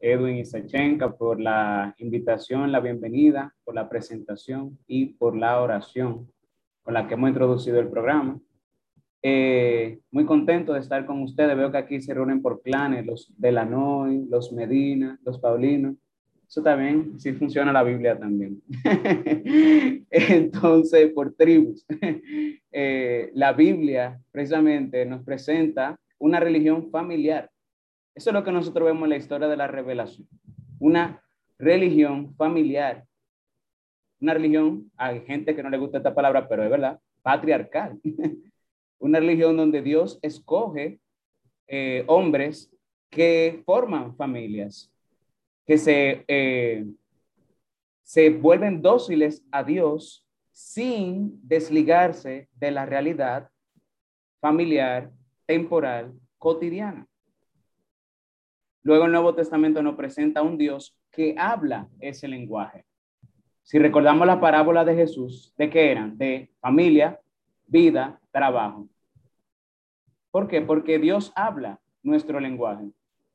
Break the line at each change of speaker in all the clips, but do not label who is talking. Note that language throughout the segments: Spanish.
Edwin Isachenka, por la invitación, la bienvenida, por la presentación y por la oración con la que hemos introducido el programa. Eh, muy contento de estar con ustedes. Veo que aquí se reúnen por clanes, los de la Noy, los Medina, los Paulinos. Eso también, sí funciona la Biblia también. Entonces, por tribus. Eh, la Biblia precisamente nos presenta una religión familiar. Eso es lo que nosotros vemos en la historia de la revelación. Una religión familiar. Una religión, hay gente que no le gusta esta palabra, pero es verdad, patriarcal. una religión donde Dios escoge eh, hombres que forman familias, que se, eh, se vuelven dóciles a Dios sin desligarse de la realidad familiar, temporal, cotidiana. Luego el Nuevo Testamento nos presenta a un Dios que habla ese lenguaje. Si recordamos la parábola de Jesús, ¿de qué eran? De familia, vida, trabajo. ¿Por qué? Porque Dios habla nuestro lenguaje.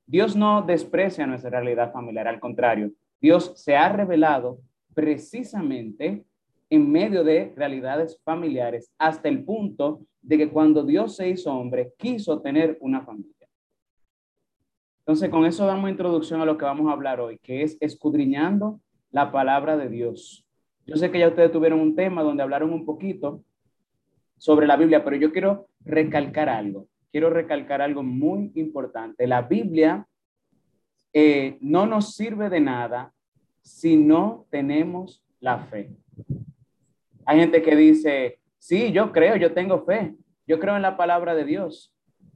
Dios no desprecia nuestra realidad familiar, al contrario, Dios se ha revelado precisamente en medio de realidades familiares hasta el punto de que cuando Dios se hizo hombre, quiso tener una familia. Entonces, con eso damos introducción a lo que vamos a hablar hoy, que es escudriñando la palabra de Dios. Yo sé que ya ustedes tuvieron un tema donde hablaron un poquito sobre la Biblia, pero yo quiero recalcar algo. Quiero recalcar algo muy importante. La Biblia eh, no nos sirve de nada si no tenemos la fe. Hay gente que dice, sí, yo creo, yo tengo fe, yo creo en la palabra de Dios.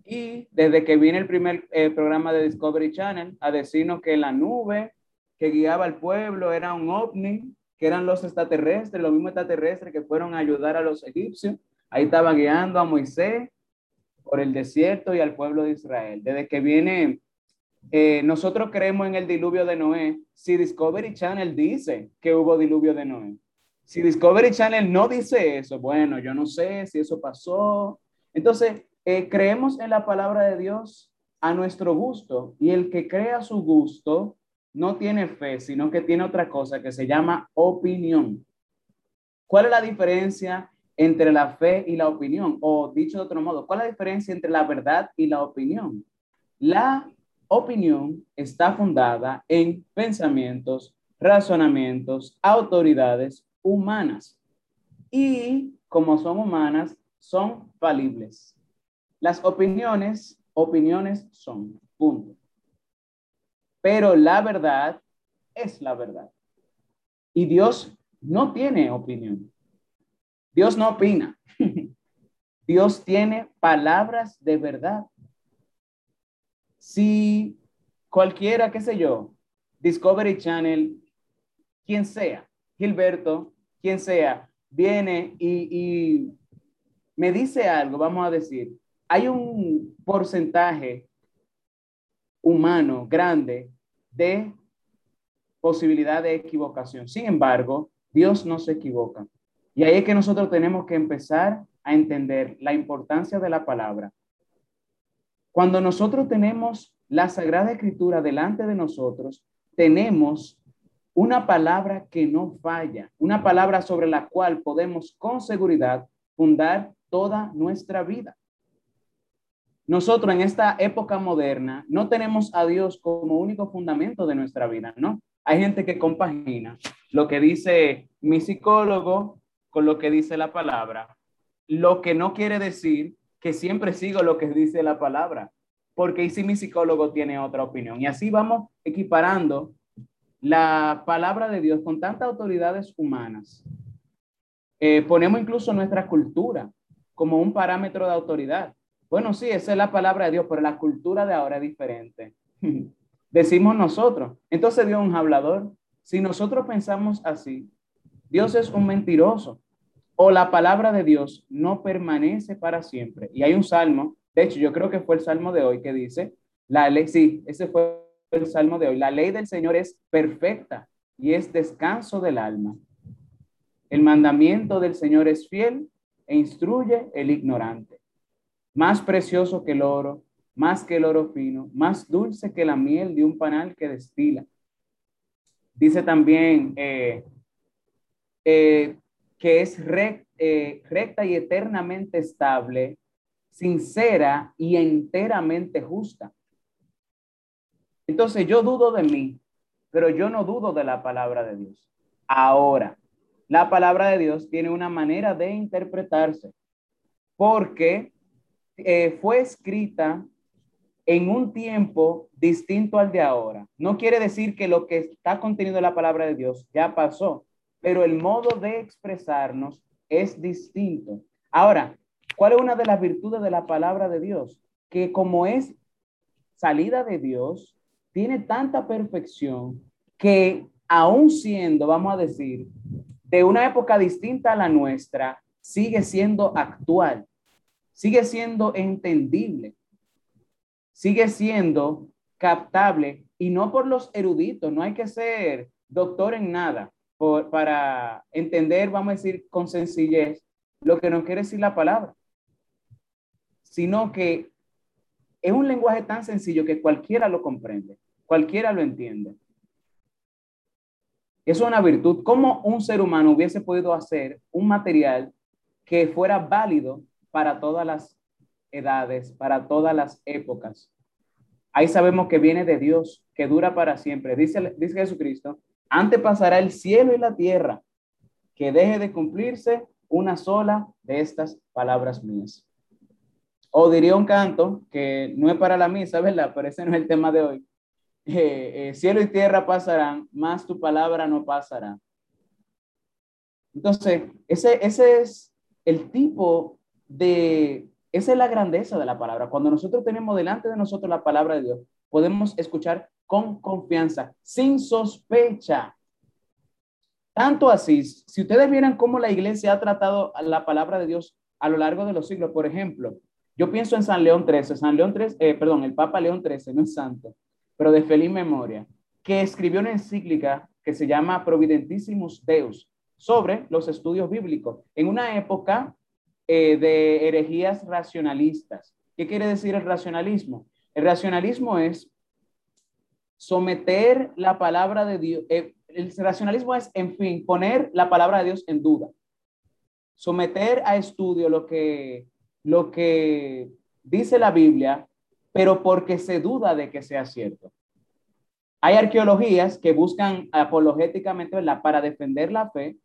Y desde que viene el primer eh, programa de Discovery Channel a decirnos que la nube que guiaba al pueblo era un ovni, que eran los extraterrestres, los mismos extraterrestres que fueron a ayudar a los egipcios. Ahí estaba guiando a Moisés por el desierto y al pueblo de Israel. Desde que viene, eh, nosotros creemos en el diluvio de Noé. Si Discovery Channel dice que hubo diluvio de Noé, si Discovery Channel no dice eso, bueno, yo no sé si eso pasó. Entonces, eh, creemos en la palabra de Dios a nuestro gusto y el que crea su gusto no tiene fe, sino que tiene otra cosa que se llama opinión. ¿Cuál es la diferencia entre la fe y la opinión? O dicho de otro modo, ¿cuál es la diferencia entre la verdad y la opinión? La opinión está fundada en pensamientos, razonamientos, autoridades humanas. Y como son humanas, son falibles. Las opiniones, opiniones son, punto. Pero la verdad es la verdad. Y Dios no tiene opinión. Dios no opina. Dios tiene palabras de verdad. Si cualquiera, qué sé yo, Discovery Channel, quien sea, Gilberto, quien sea, viene y, y me dice algo, vamos a decir, hay un porcentaje humano grande de posibilidad de equivocación. Sin embargo, Dios no se equivoca. Y ahí es que nosotros tenemos que empezar a entender la importancia de la palabra. Cuando nosotros tenemos la Sagrada Escritura delante de nosotros, tenemos una palabra que no falla, una palabra sobre la cual podemos con seguridad fundar toda nuestra vida. Nosotros en esta época moderna no tenemos a Dios como único fundamento de nuestra vida, ¿no? Hay gente que compagina lo que dice mi psicólogo con lo que dice la palabra, lo que no quiere decir que siempre sigo lo que dice la palabra, porque si mi psicólogo tiene otra opinión. Y así vamos equiparando la palabra de Dios con tantas autoridades humanas. Eh, ponemos incluso nuestra cultura como un parámetro de autoridad. Bueno, sí, esa es la palabra de Dios, pero la cultura de ahora es diferente. Decimos nosotros. Entonces Dios es un hablador. Si nosotros pensamos así, Dios es un mentiroso o la palabra de Dios no permanece para siempre. Y hay un salmo, de hecho yo creo que fue el salmo de hoy que dice, la ley, sí, ese fue el salmo de hoy, la ley del Señor es perfecta y es descanso del alma. El mandamiento del Señor es fiel e instruye el ignorante. Más precioso que el oro más que el oro fino, más dulce que la miel de un panal que destila. Dice también eh, eh, que es eh, recta y eternamente estable, sincera y enteramente justa. Entonces yo dudo de mí, pero yo no dudo de la palabra de Dios. Ahora, la palabra de Dios tiene una manera de interpretarse porque eh, fue escrita en un tiempo distinto al de ahora. No quiere decir que lo que está contenido en la palabra de Dios ya pasó, pero el modo de expresarnos es distinto. Ahora, ¿cuál es una de las virtudes de la palabra de Dios? Que como es salida de Dios, tiene tanta perfección que aún siendo, vamos a decir, de una época distinta a la nuestra, sigue siendo actual, sigue siendo entendible, sigue siendo captable y no por los eruditos, no hay que ser doctor en nada para entender, vamos a decir, con sencillez lo que nos quiere decir la palabra, sino que es un lenguaje tan sencillo que cualquiera lo comprende, cualquiera lo entiende. Eso es una virtud. ¿Cómo un ser humano hubiese podido hacer un material que fuera válido para todas las edades, para todas las épocas? Ahí sabemos que viene de Dios, que dura para siempre. Dice, dice Jesucristo, antes pasará el cielo y la tierra, que deje de cumplirse una sola de estas palabras mías. O diría un canto que no es para la misa, ¿verdad? Pero ese no es el tema de hoy. Eh, eh, cielo y tierra pasarán, más tu palabra no pasará. Entonces, ese, ese es el tipo de, esa es la grandeza de la palabra. Cuando nosotros tenemos delante de nosotros la palabra de Dios, podemos escuchar con confianza, sin sospecha. Tanto así, si ustedes vieran cómo la iglesia ha tratado la palabra de Dios a lo largo de los siglos, por ejemplo, yo pienso en San León XIII, San León XIII, eh, perdón, el Papa León XIII, no es santo pero de feliz memoria, que escribió una encíclica que se llama Providentissimus Deus sobre los estudios bíblicos en una época eh, de herejías racionalistas. ¿Qué quiere decir el racionalismo? El racionalismo es someter la palabra de Dios. Eh, el racionalismo es, en fin, poner la palabra de Dios en duda. Someter a estudio lo que, lo que dice la Biblia pero porque se duda de que sea cierto. Hay arqueologías que buscan apologéticamente, Para defender la fe,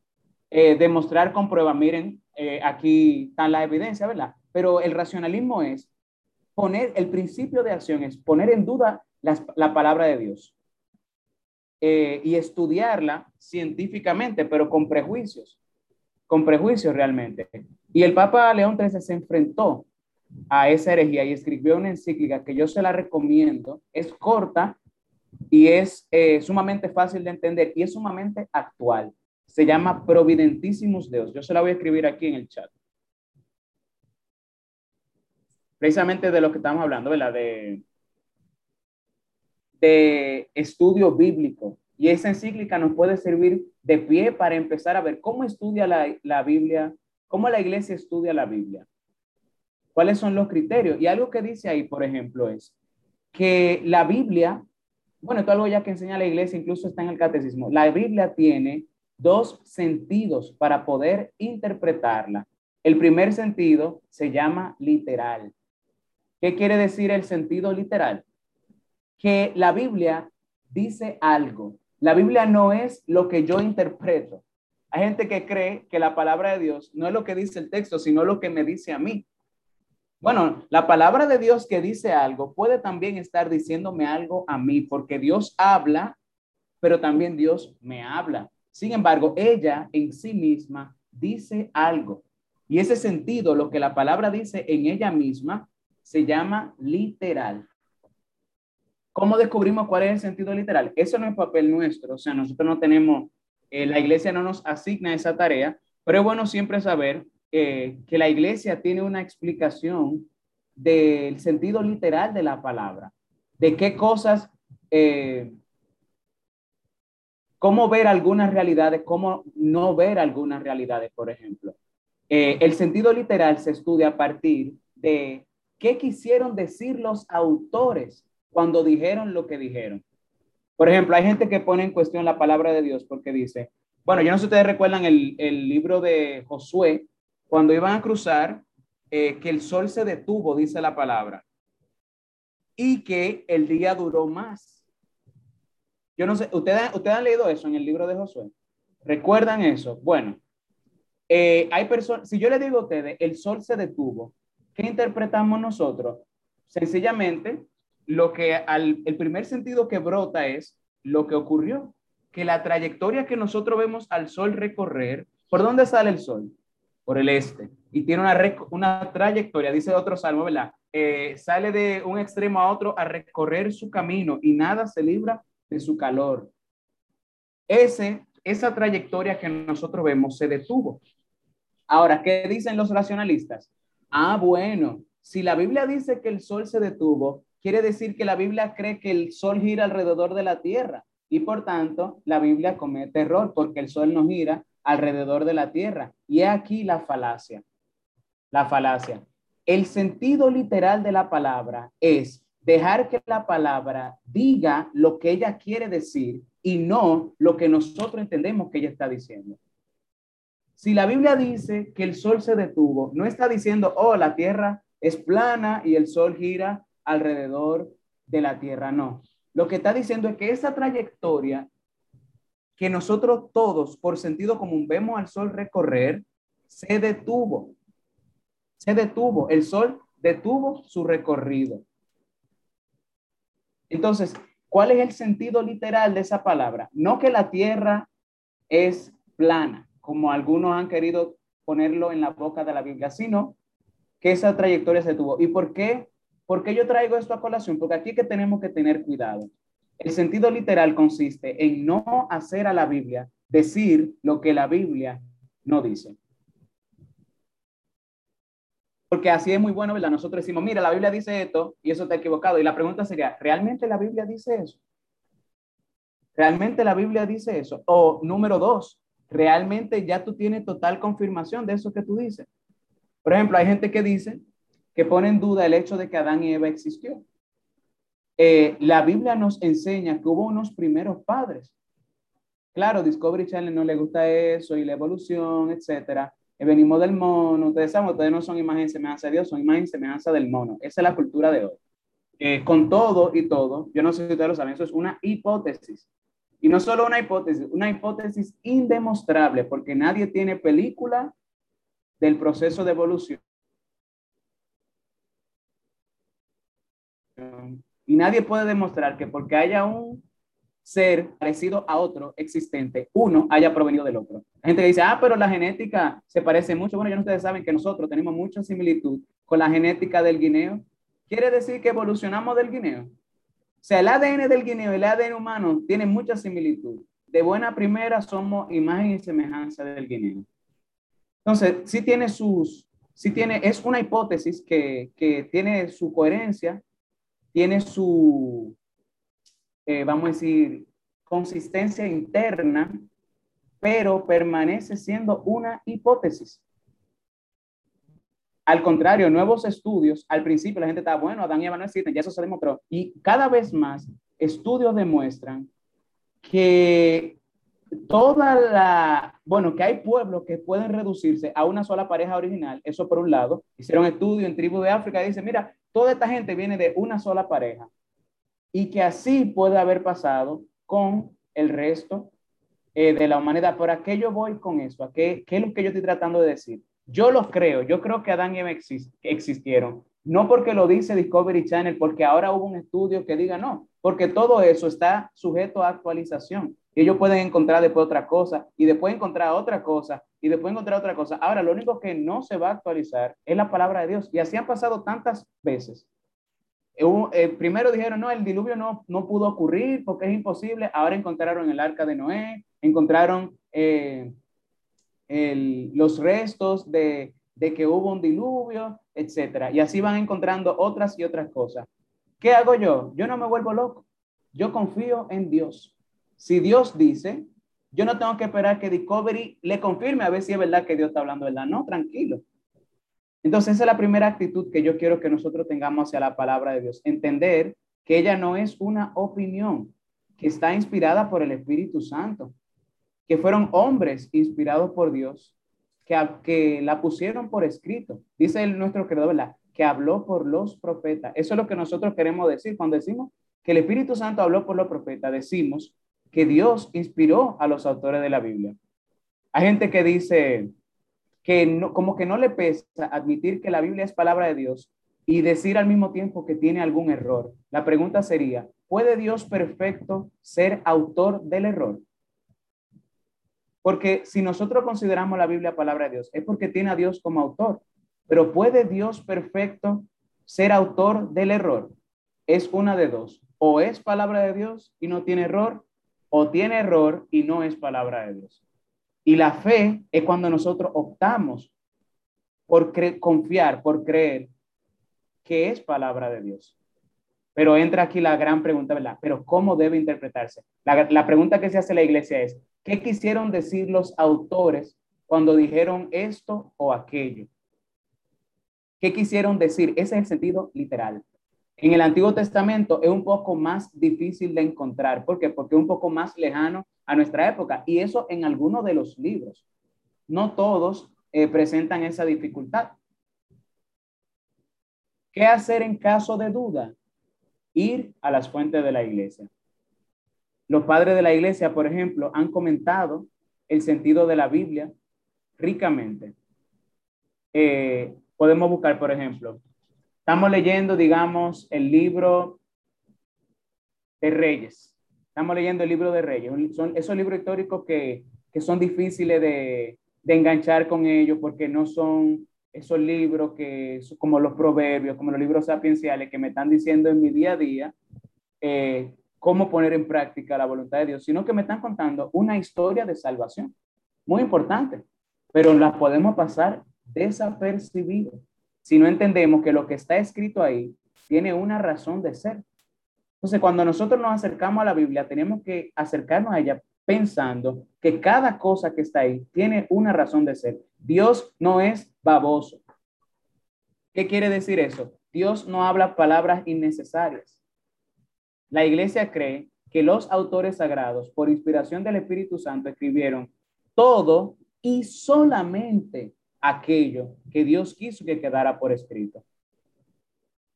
eh, demostrar con prueba, miren, eh, aquí está la evidencia, ¿verdad? Pero el racionalismo es poner, el principio de acción es poner en duda la palabra de Dios eh, y estudiarla científicamente, pero con prejuicios, con prejuicios realmente. Y el Papa León XIII se enfrentó a esa herejía y escribió una encíclica que yo se la recomiendo. Es corta y es eh, sumamente fácil de entender y es sumamente actual. Se llama Providentísimos Deus. Yo se la voy a escribir aquí en el chat. Precisamente de lo que estamos hablando, ¿verdad? De, de estudio bíblico. Y esa encíclica nos puede servir de pie para empezar a ver cómo estudia la, la Biblia, cómo la iglesia estudia la Biblia. ¿Cuáles son los criterios? Y algo que dice ahí, por ejemplo, es que la Biblia, bueno, esto es algo ya que enseña la iglesia, incluso está en el catecismo, la Biblia tiene dos sentidos para poder interpretarla. El primer sentido se llama literal. ¿Qué quiere decir el sentido literal? Que la Biblia dice algo. La Biblia no es lo que yo interpreto. Hay gente que cree que la palabra de Dios no es lo que dice el texto, sino lo que me dice a mí. Bueno, la palabra de Dios que dice algo puede también estar diciéndome algo a mí, porque Dios habla, pero también Dios me habla. Sin embargo, ella en sí misma dice algo. Y ese sentido, lo que la palabra dice en ella misma, se llama literal. ¿Cómo descubrimos cuál es el sentido literal? Eso no es papel nuestro, o sea, nosotros no tenemos, eh, la iglesia no nos asigna esa tarea, pero es bueno siempre saber eh, que la iglesia tiene una explicación del sentido literal de la palabra, de qué cosas, eh, cómo ver algunas realidades, cómo no ver algunas realidades, por ejemplo. Eh, el sentido literal se estudia a partir de qué quisieron decir los autores cuando dijeron lo que dijeron. Por ejemplo, hay gente que pone en cuestión la palabra de Dios porque dice, bueno, yo no sé si ustedes recuerdan el, el libro de Josué, cuando iban a cruzar, eh, que el sol se detuvo, dice la palabra, y que el día duró más. Yo no sé, ¿ustedes, ¿ustedes han leído eso en el libro de Josué? ¿Recuerdan eso? Bueno, eh, hay personas, si yo le digo a ustedes, el sol se detuvo, ¿qué interpretamos nosotros? Sencillamente, lo que al, el primer sentido que brota es lo que ocurrió, que la trayectoria que nosotros vemos al sol recorrer, ¿por dónde sale el sol? Por el este. Y tiene una, una trayectoria, dice otro salmo, ¿verdad? Eh, sale de un extremo a otro a recorrer su camino y nada se libra de su calor. Ese, esa trayectoria que nosotros vemos se detuvo. Ahora, ¿qué dicen los racionalistas? Ah, bueno, si la Biblia dice que el sol se detuvo, quiere decir que la Biblia cree que el sol gira alrededor de la tierra y por tanto la Biblia comete error porque el sol no gira alrededor de la tierra. Y aquí la falacia. La falacia. El sentido literal de la palabra es dejar que la palabra diga lo que ella quiere decir y no lo que nosotros entendemos que ella está diciendo. Si la Biblia dice que el sol se detuvo, no está diciendo, oh, la tierra es plana y el sol gira alrededor de la tierra, no. Lo que está diciendo es que esa trayectoria que nosotros todos, por sentido común, vemos al sol recorrer, se detuvo. Se detuvo. El sol detuvo su recorrido. Entonces, ¿cuál es el sentido literal de esa palabra? No que la tierra es plana, como algunos han querido ponerlo en la boca de la Biblia, sino que esa trayectoria se tuvo. ¿Y por qué? ¿Por qué yo traigo esto a colación? Porque aquí que tenemos que tener cuidado. El sentido literal consiste en no hacer a la Biblia decir lo que la Biblia no dice. Porque así es muy bueno, ¿verdad? Nosotros decimos, mira, la Biblia dice esto y eso está equivocado. Y la pregunta sería, ¿realmente la Biblia dice eso? ¿Realmente la Biblia dice eso? O número dos, ¿realmente ya tú tienes total confirmación de eso que tú dices? Por ejemplo, hay gente que dice que pone en duda el hecho de que Adán y Eva existió. Eh, la Biblia nos enseña que hubo unos primeros padres. Claro, Discovery Channel no le gusta eso y la evolución, etcétera. Eh, venimos del mono, ustedes saben, ustedes no son imagen y semejanza de Dios, son imagen y semejanza del mono. Esa es la cultura de hoy. Con todo y todo, yo no sé si ustedes lo saben, eso es una hipótesis. Y no solo una hipótesis, una hipótesis indemostrable, porque nadie tiene película del proceso de evolución. Y nadie puede demostrar que porque haya un ser parecido a otro existente, uno haya provenido del otro. La gente dice, ah, pero la genética se parece mucho. Bueno, ya ustedes saben que nosotros tenemos mucha similitud con la genética del guineo. Quiere decir que evolucionamos del guineo. O sea, el ADN del guineo y el ADN humano tienen mucha similitud. De buena primera somos imagen y semejanza del guineo. Entonces, sí tiene sus, sí tiene, es una hipótesis que, que tiene su coherencia, tiene su, eh, vamos a decir, consistencia interna, pero permanece siendo una hipótesis. Al contrario, nuevos estudios, al principio la gente estaba, bueno, Adán y Eva no existen, ya eso se demostró. Y cada vez más estudios demuestran que toda la, bueno, que hay pueblos que pueden reducirse a una sola pareja original, eso por un lado, hicieron estudio en tribu de África y dicen, mira, toda esta gente viene de una sola pareja y que así puede haber pasado con el resto eh, de la humanidad. ¿Por a qué yo voy con eso? ¿A qué, qué es lo que yo estoy tratando de decir? Yo lo creo, yo creo que Adán y Eva existieron, no porque lo dice Discovery Channel, porque ahora hubo un estudio que diga no, porque todo eso está sujeto a actualización. Ellos pueden encontrar después otra cosa y después encontrar otra cosa y después encontrar otra cosa. Ahora, lo único que no se va a actualizar es la palabra de Dios. Y así han pasado tantas veces. Eh, primero dijeron, no, el diluvio no, no pudo ocurrir porque es imposible. Ahora encontraron el arca de Noé, encontraron eh, los restos de, de que hubo un diluvio, etcétera. Y así van encontrando otras y otras cosas. ¿Qué hago yo? Yo no me vuelvo loco. Yo confío en Dios. Si Dios dice, yo no tengo que esperar que Discovery le confirme a ver si es verdad que Dios está hablando verdad. No, tranquilo. Entonces, esa es la primera actitud que yo quiero que nosotros tengamos hacia la palabra de Dios. Entender que ella no es una opinión, que está inspirada por el Espíritu Santo, que fueron hombres inspirados por Dios, que, la pusieron por escrito. Dice el, nuestro creador, ¿verdad? Que habló por los profetas. Eso es lo que nosotros queremos decir cuando decimos que el Espíritu Santo habló por los profetas. Decimos que Dios inspiró a los autores de la Biblia. Hay gente que dice, que no, como que no le pesa admitir que la Biblia es palabra de Dios y decir al mismo tiempo que tiene algún error. La pregunta sería, ¿puede Dios perfecto ser autor del error? Porque si nosotros consideramos la Biblia palabra de Dios, es porque tiene a Dios como autor. Pero ¿puede Dios perfecto ser autor del error? Es una de dos. O es palabra de Dios y no tiene error, o tiene error y no es palabra de Dios. Y la fe es cuando nosotros optamos por confiar, por creer que es palabra de Dios. Pero entra aquí la gran pregunta, ¿verdad? Pero ¿cómo debe interpretarse? La, pregunta que se hace la iglesia es, ¿qué quisieron decir los autores cuando dijeron esto o aquello? ¿Qué quisieron decir? Ese es el sentido literal. En el Antiguo Testamento es un poco más difícil de encontrar. ¿Por qué? Porque es un poco más lejano a nuestra época. Y eso en algunos de los libros. No todos eh, presentan esa dificultad. ¿Qué hacer en caso de duda? Ir a las fuentes de la iglesia. Los padres de la iglesia, por ejemplo, han comentado el sentido de la Biblia ricamente. Eh, podemos buscar, por ejemplo, estamos leyendo, digamos, el libro de Reyes. Estamos leyendo el libro de Reyes. Son esos libros históricos que, que son difíciles de, de, enganchar con ellos porque no son esos libros que, como los proverbios, como los libros sapienciales que me están diciendo en mi día a día eh, cómo poner en práctica la voluntad de Dios, sino que me están contando una historia de salvación. Muy importante, pero la podemos pasar desapercibido si no entendemos que lo que está escrito ahí tiene una razón de ser. Entonces, cuando nosotros nos acercamos a la Biblia, tenemos que acercarnos a ella pensando que cada cosa que está ahí tiene una razón de ser. Dios no es baboso. ¿Qué quiere decir eso? Dios no habla palabras innecesarias. La iglesia cree que los autores sagrados, por inspiración del Espíritu Santo, escribieron todo y solamente aquello que Dios quiso que quedara por escrito.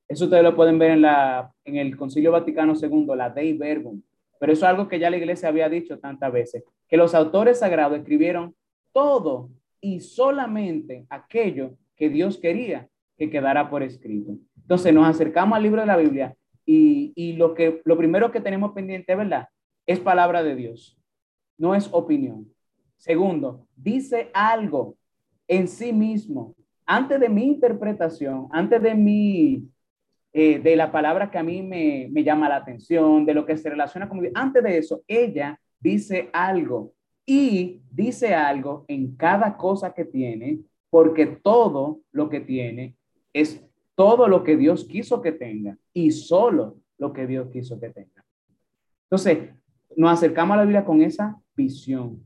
Eso ustedes lo pueden ver en, la, en el Concilio Vaticano II, la Dei Verbum. Pero eso es algo que ya la iglesia había dicho tantas veces, que los autores sagrados escribieron todo y solamente aquello que Dios quería que quedara por escrito. Entonces nos acercamos al libro de la Biblia y, y lo, que, lo primero que tenemos pendiente, ¿verdad? Es palabra de Dios, no es opinión. Segundo, dice algo en sí mismo. Antes de mi interpretación, antes de mi eh, de la palabra que a mí me, me, llama la atención, de lo que se relaciona con Antes de eso, ella dice algo y dice algo en cada cosa que tiene, porque todo lo que tiene es todo lo que Dios quiso que tenga y solo lo que Dios quiso que tenga. Entonces, nos acercamos a la Biblia con esa visión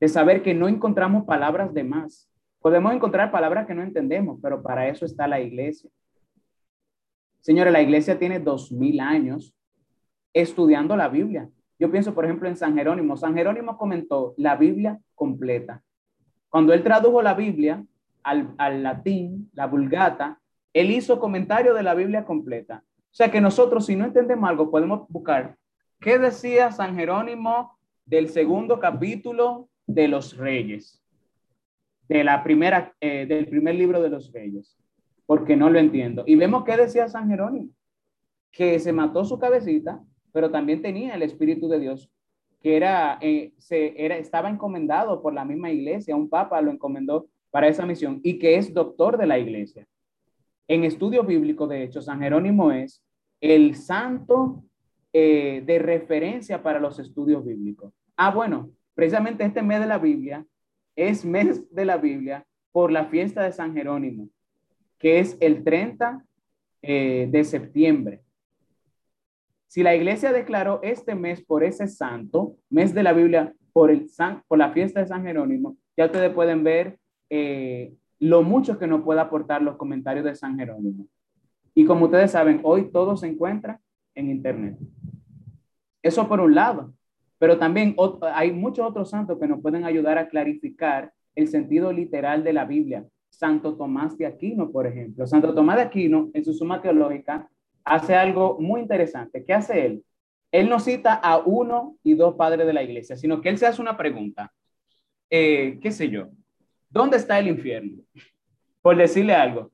de saber que no encontramos palabras de más. Podemos encontrar palabras que no entendemos, pero para eso está la iglesia. Señores, la iglesia tiene dos mil años estudiando la Biblia. Yo pienso, por ejemplo, en San Jerónimo. San Jerónimo comentó la Biblia completa. Cuando él tradujo la Biblia al, al latín, la vulgata, él hizo comentario de la Biblia completa. O sea que nosotros, si no entendemos algo, podemos buscar qué decía San Jerónimo del segundo capítulo de los Reyes, de la primera, eh, del primer libro de los Reyes porque no lo entiendo. Y vemos que decía San Jerónimo, que se mató su cabecita, pero también tenía el Espíritu de Dios, que era, eh, se, era, estaba encomendado por la misma iglesia, un papa lo encomendó para esa misión y que es doctor de la iglesia. En estudio bíblico, de hecho, San Jerónimo es el santo eh, de referencia para los estudios bíblicos. Ah, bueno, precisamente este mes de la Biblia es mes de la Biblia por la fiesta de San Jerónimo que es el 30 eh, de septiembre. Si la iglesia declaró este mes por ese santo, mes de la Biblia, por, el por la fiesta de San Jerónimo, ya ustedes pueden ver eh, lo mucho que nos puede aportar los comentarios de San Jerónimo. Y como ustedes saben, hoy todo se encuentra en Internet. Eso por un lado, pero también hay muchos otros santos que nos pueden ayudar a clarificar el sentido literal de la Biblia. Santo Tomás de Aquino, por ejemplo. Santo Tomás de Aquino, en su suma teológica, hace algo muy interesante. ¿Qué hace él? Él no cita a uno y dos padres de la iglesia, sino que él se hace una pregunta. Eh, ¿Qué sé yo? ¿Dónde está el infierno? Por decirle algo.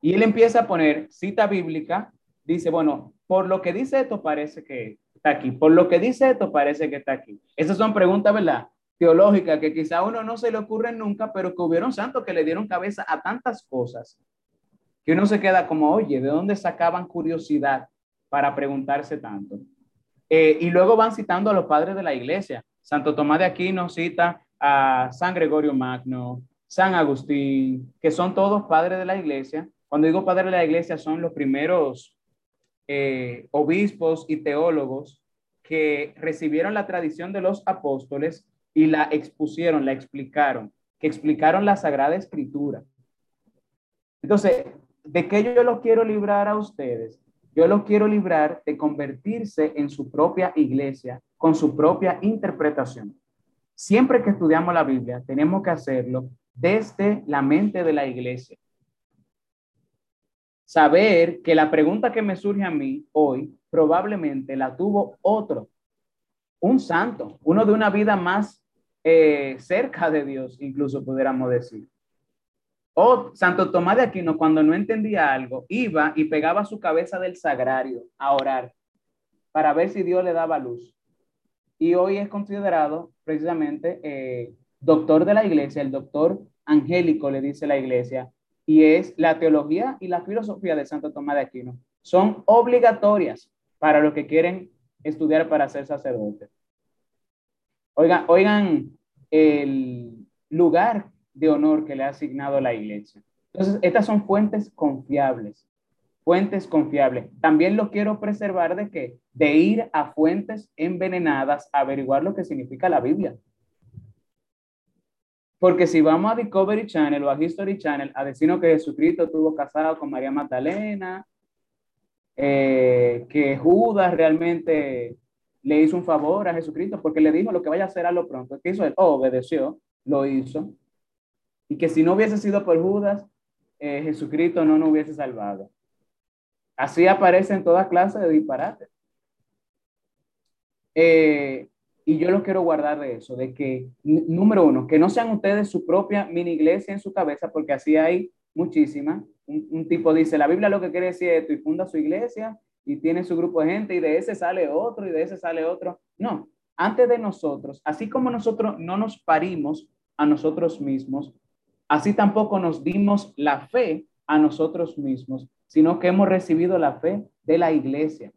Y él empieza a poner cita bíblica, dice, bueno, por lo que dice esto parece que está aquí, por lo que dice esto parece que está aquí. Esas son preguntas, ¿verdad? Teológicas que quizá a uno no se le ocurren nunca, pero que hubieron santos que le dieron cabeza a tantas cosas que uno se queda como, oye, ¿de dónde sacaban curiosidad para preguntarse tanto? Eh, y luego van citando a los padres de la iglesia. Santo Tomás de Aquino cita a San Gregorio Magno, San Agustín, que son todos padres de la iglesia. Cuando digo padres de la iglesia, son los primeros eh, obispos y teólogos que recibieron la tradición de los apóstoles y la expusieron, la explicaron, que explicaron la Sagrada Escritura. Entonces, ¿de qué yo los quiero librar a ustedes? Yo los quiero librar de convertirse en su propia iglesia con su propia interpretación. Siempre que estudiamos la Biblia, tenemos que hacerlo desde la mente de la iglesia. Saber que la pregunta que me surge a mí hoy probablemente la tuvo otro, un santo, uno de una vida más eh, cerca de Dios, incluso pudiéramos decir. O Santo Tomás de Aquino, cuando no entendía algo, iba y pegaba su cabeza del sagrario a orar para ver si Dios le daba luz. Y hoy es considerado precisamente eh, doctor de la iglesia, el doctor angélico, le dice la iglesia, y es la teología y la filosofía de Santo Tomás de Aquino. Son obligatorias para los que quieren estudiar para ser sacerdote. Oigan, oigan el lugar de honor que le ha asignado la iglesia. Entonces, estas son fuentes confiables, fuentes confiables. También lo quiero preservar de que de ir a fuentes envenenadas a averiguar lo que significa la Biblia. Porque si vamos a Discovery Channel o a History Channel a decirnos que Jesucristo estuvo casado con María Magdalena, eh, que Judas realmente le hizo un favor a Jesucristo porque le dijo lo que vaya a hacer a lo pronto. ¿Qué hizo él? Oh, obedeció, lo hizo y que si no hubiese sido por Judas, eh, Jesucristo no nos hubiese salvado. Así aparece en toda clase de disparates. Eh, y yo lo quiero guardar de eso, de que, número uno, que no sean ustedes su propia mini iglesia en su cabeza, porque así hay muchísimas. Un, un, tipo dice, la Biblia lo que quiere decir esto, y funda su iglesia, y tiene su grupo de gente, y de ese sale otro, y de ese sale otro. No, antes de nosotros, así como nosotros no nos parimos a nosotros mismos, Así tampoco nos dimos la fe a nosotros mismos, sino que hemos recibido la fe de la iglesia.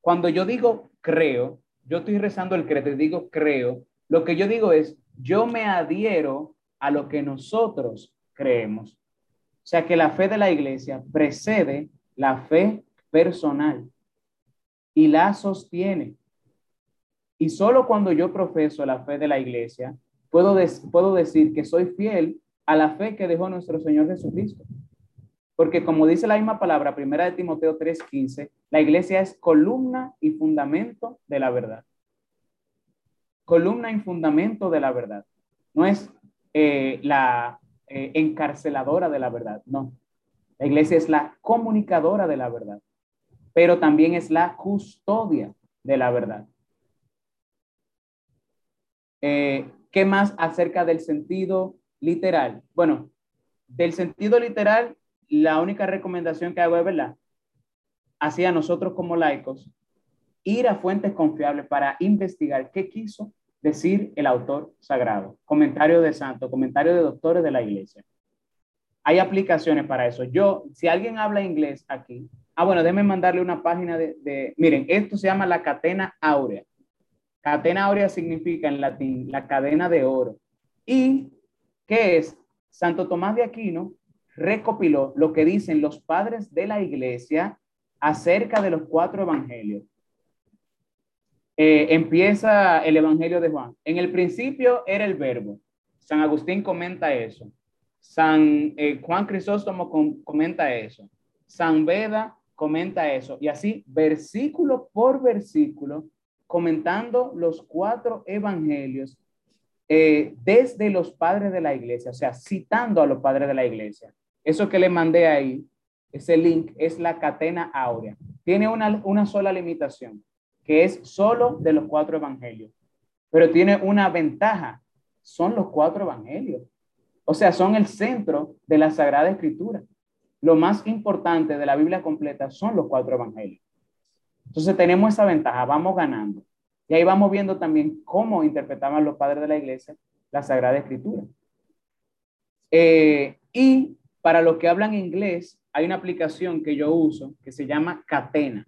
Cuando yo digo creo, yo estoy rezando el credo digo creo, lo que yo digo es, yo me adhiero a lo que nosotros creemos. O sea que la fe de la iglesia precede la fe personal y la sostiene. Y solo cuando yo profeso la fe de la iglesia, puedo, puedo decir que soy fiel a la fe que dejó nuestro Señor Jesucristo. Porque como dice la misma palabra, primera de Timoteo 3:15, la iglesia es columna y fundamento de la verdad. Columna y fundamento de la verdad. No es eh, la eh, encarceladora de la verdad, no. La iglesia es la comunicadora de la verdad, pero también es la custodia de la verdad. Eh, ¿Qué más acerca del sentido literal. Bueno, del sentido literal, la única recomendación que hago es, ¿verdad? Hacia nosotros como laicos, ir a fuentes confiables para investigar qué quiso decir el autor sagrado. Comentario de santo, comentario de doctores de la iglesia. Hay aplicaciones para eso. Yo, si alguien habla inglés aquí, ah, bueno, déjenme mandarle una página de, miren, esto se llama la catena áurea. Catena áurea significa en latín la cadena de oro. Y que es Santo Tomás de Aquino recopiló lo que dicen los padres de la iglesia acerca de los cuatro evangelios. Eh, empieza el evangelio de Juan. En el principio era el verbo. San Agustín comenta eso. San eh, Juan Crisóstomo comenta eso. San Beda comenta eso. Y así, versículo por versículo, comentando los cuatro evangelios eh, desde los padres de la iglesia, o sea, citando a los padres de la iglesia. Eso que le mandé ahí, ese link, es la catena áurea. Tiene una, una sola limitación, que es solo de los cuatro evangelios, pero tiene una ventaja, son los cuatro evangelios. O sea, son el centro de la Sagrada Escritura. Lo más importante de la Biblia completa son los cuatro evangelios. Entonces tenemos esa ventaja, vamos ganando. Y ahí vamos viendo también cómo interpretaban los padres de la iglesia la Sagrada Escritura. Eh, y para los que hablan inglés, hay una aplicación que yo uso que se llama Catena.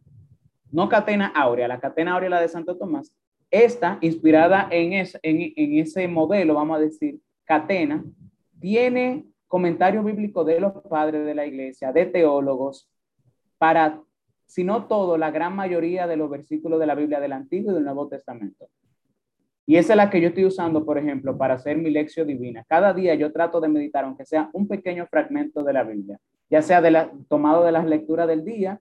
No Catena Áurea, la Catena Áurea la de Santo Tomás. Esta, inspirada en, en, en ese modelo, vamos a decir, Catena, tiene comentarios bíblicos de los padres de la iglesia, de teólogos, para, si no todo, la gran mayoría de los versículos de la Biblia del Antiguo y del Nuevo Testamento. Y esa es la que yo estoy usando, por ejemplo, para hacer mi lección divina. Cada día yo trato de meditar, aunque sea un pequeño fragmento de la Biblia, ya sea de la, tomado de las lecturas del día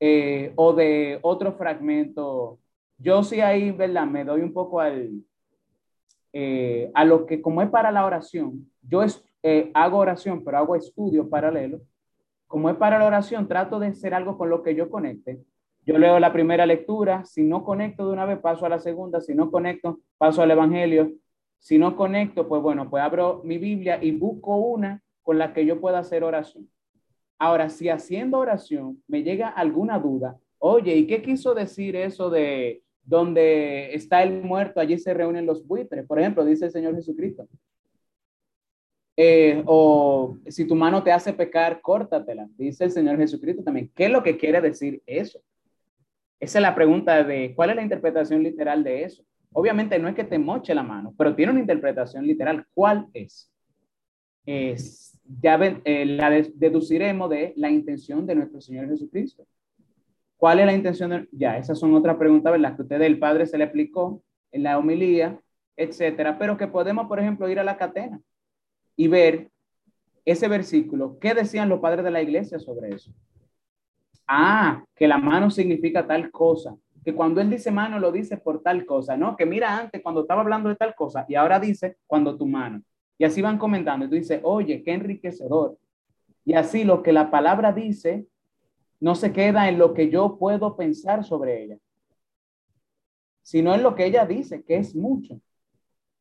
eh, o de otro fragmento. Yo sí ahí, ¿verdad? Me doy un poco al, eh, a lo que como es para la oración, yo eh, hago oración, pero hago estudio paralelo. Como es para la oración, trato de hacer algo con lo que yo conecte. Yo leo la primera lectura, si no conecto de una vez, paso a la segunda, si no conecto, paso al Evangelio. Si no conecto, pues bueno, pues abro mi Biblia y busco una con la que yo pueda hacer oración. Ahora, si haciendo oración me llega alguna duda, oye, ¿y qué quiso decir eso de donde está el muerto, allí se reúnen los buitres. Por ejemplo, dice el Señor Jesucristo. Eh, o si tu mano te hace pecar, córtatela, dice el Señor Jesucristo también. ¿Qué es lo que quiere decir eso? Esa es la pregunta de cuál es la interpretación literal de eso. Obviamente no es que te moche la mano, pero tiene una interpretación literal. ¿Cuál es? es ya eh, la deduciremos de la intención de nuestro Señor Jesucristo. ¿Cuál es la intención? Ya, esas son otras preguntas, ¿verdad? Que usted, el padre, se le explicó en la homilía, etcétera, pero que podemos, por ejemplo, ir a la catena y ver ese versículo. ¿Qué decían los padres de la iglesia sobre eso? Ah, que la mano significa tal cosa. Que cuando él dice mano, lo dice por tal cosa, ¿no? Que mira antes cuando estaba hablando de tal cosa y ahora dice cuando tu mano. Y así van comentando. Y tú dices, oye, qué enriquecedor. Y así lo que la palabra dice no se queda en lo que yo puedo pensar sobre ella, sino en lo que ella dice, que es mucho.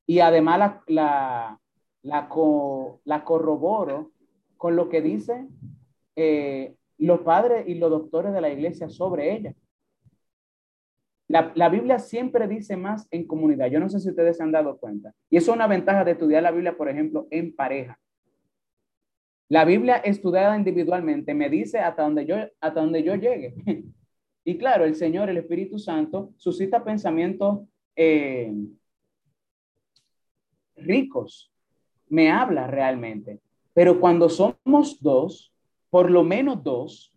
Y además la, la, la, corroboro con lo que dicen eh, los padres y los doctores de la iglesia sobre ella. La, la, Biblia siempre dice más en comunidad. Yo no sé si ustedes se han dado cuenta. Y eso es una ventaja de estudiar la Biblia, por ejemplo, en pareja. La Biblia estudiada individualmente me dice hasta donde yo, hasta donde yo llegue. Y claro, el Señor, el Espíritu Santo, suscita pensamientos eh, ricos, me habla realmente. Pero cuando somos dos, por lo menos dos,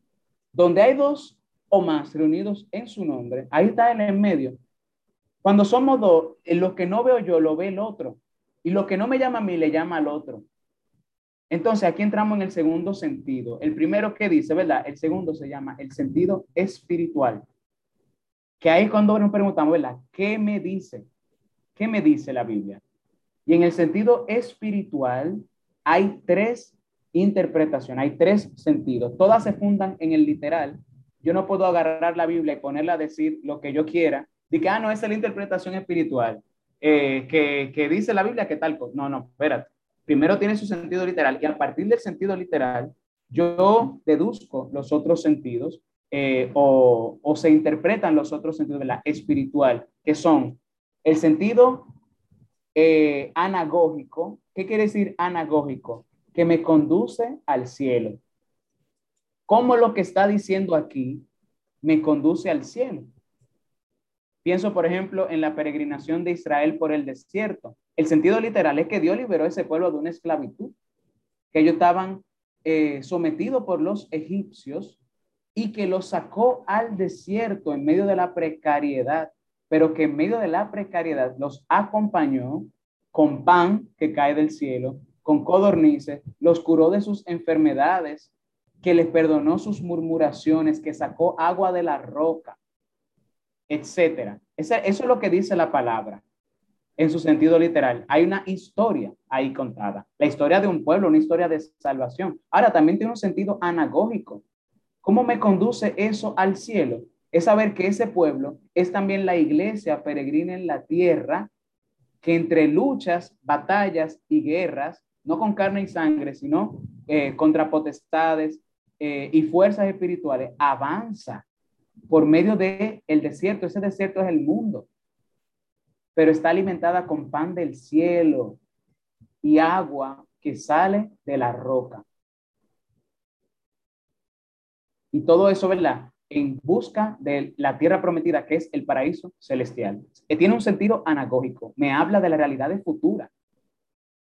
donde hay dos o más reunidos en su nombre, ahí está en medio. Cuando somos dos, lo que no veo yo lo ve el otro. Y lo que no me llama a mí le llama al otro. Entonces, aquí entramos en el segundo sentido. El primero que dice, ¿verdad? El segundo se llama el sentido espiritual. Que ahí cuando nos preguntamos, ¿verdad? ¿Qué me dice? ¿Qué me dice la Biblia? Y en el sentido espiritual hay tres interpretaciones, hay tres sentidos. Todas se fundan en el literal. Yo no puedo agarrar la Biblia y ponerla a decir lo que yo quiera. Que, ah, no, esa es la interpretación espiritual. Eh, que, que dice la Biblia que tal cosa. No, no, espérate primero tiene su sentido literal y a partir del sentido literal yo deduzco los otros sentidos eh, o, se interpretan los otros sentidos la espiritual, que son el sentido eh, anagógico. ¿Qué quiere decir anagógico? Que me conduce al cielo. ¿Cómo lo que está diciendo aquí me conduce al cielo? Pienso, por ejemplo, en la peregrinación de Israel por el desierto. El sentido literal es que Dios liberó a ese pueblo de una esclavitud, que ellos estaban eh, sometidos por los egipcios y que los sacó al desierto en medio de la precariedad, pero que en medio de la precariedad los acompañó con pan que cae del cielo con codornices, los curó de sus enfermedades, que les perdonó sus murmuraciones, que sacó agua de la roca, etcétera. Eso es lo que dice la palabra en su sentido literal. Hay una historia ahí contada, la historia de un pueblo, una historia de salvación. Ahora también tiene un sentido anagógico. ¿Cómo me conduce eso al cielo? Es saber que ese pueblo es también la iglesia peregrina en la tierra, que entre luchas, batallas y guerras, no con carne y sangre, sino eh, contra potestades eh, y fuerzas espirituales, avanza por medio de el desierto. Ese desierto es el mundo pero está alimentada con pan del cielo y agua que sale de la roca. Y todo eso, ¿verdad? En busca de la tierra prometida, que es el paraíso celestial. Que tiene un sentido anagógico. Me habla de la realidad futura.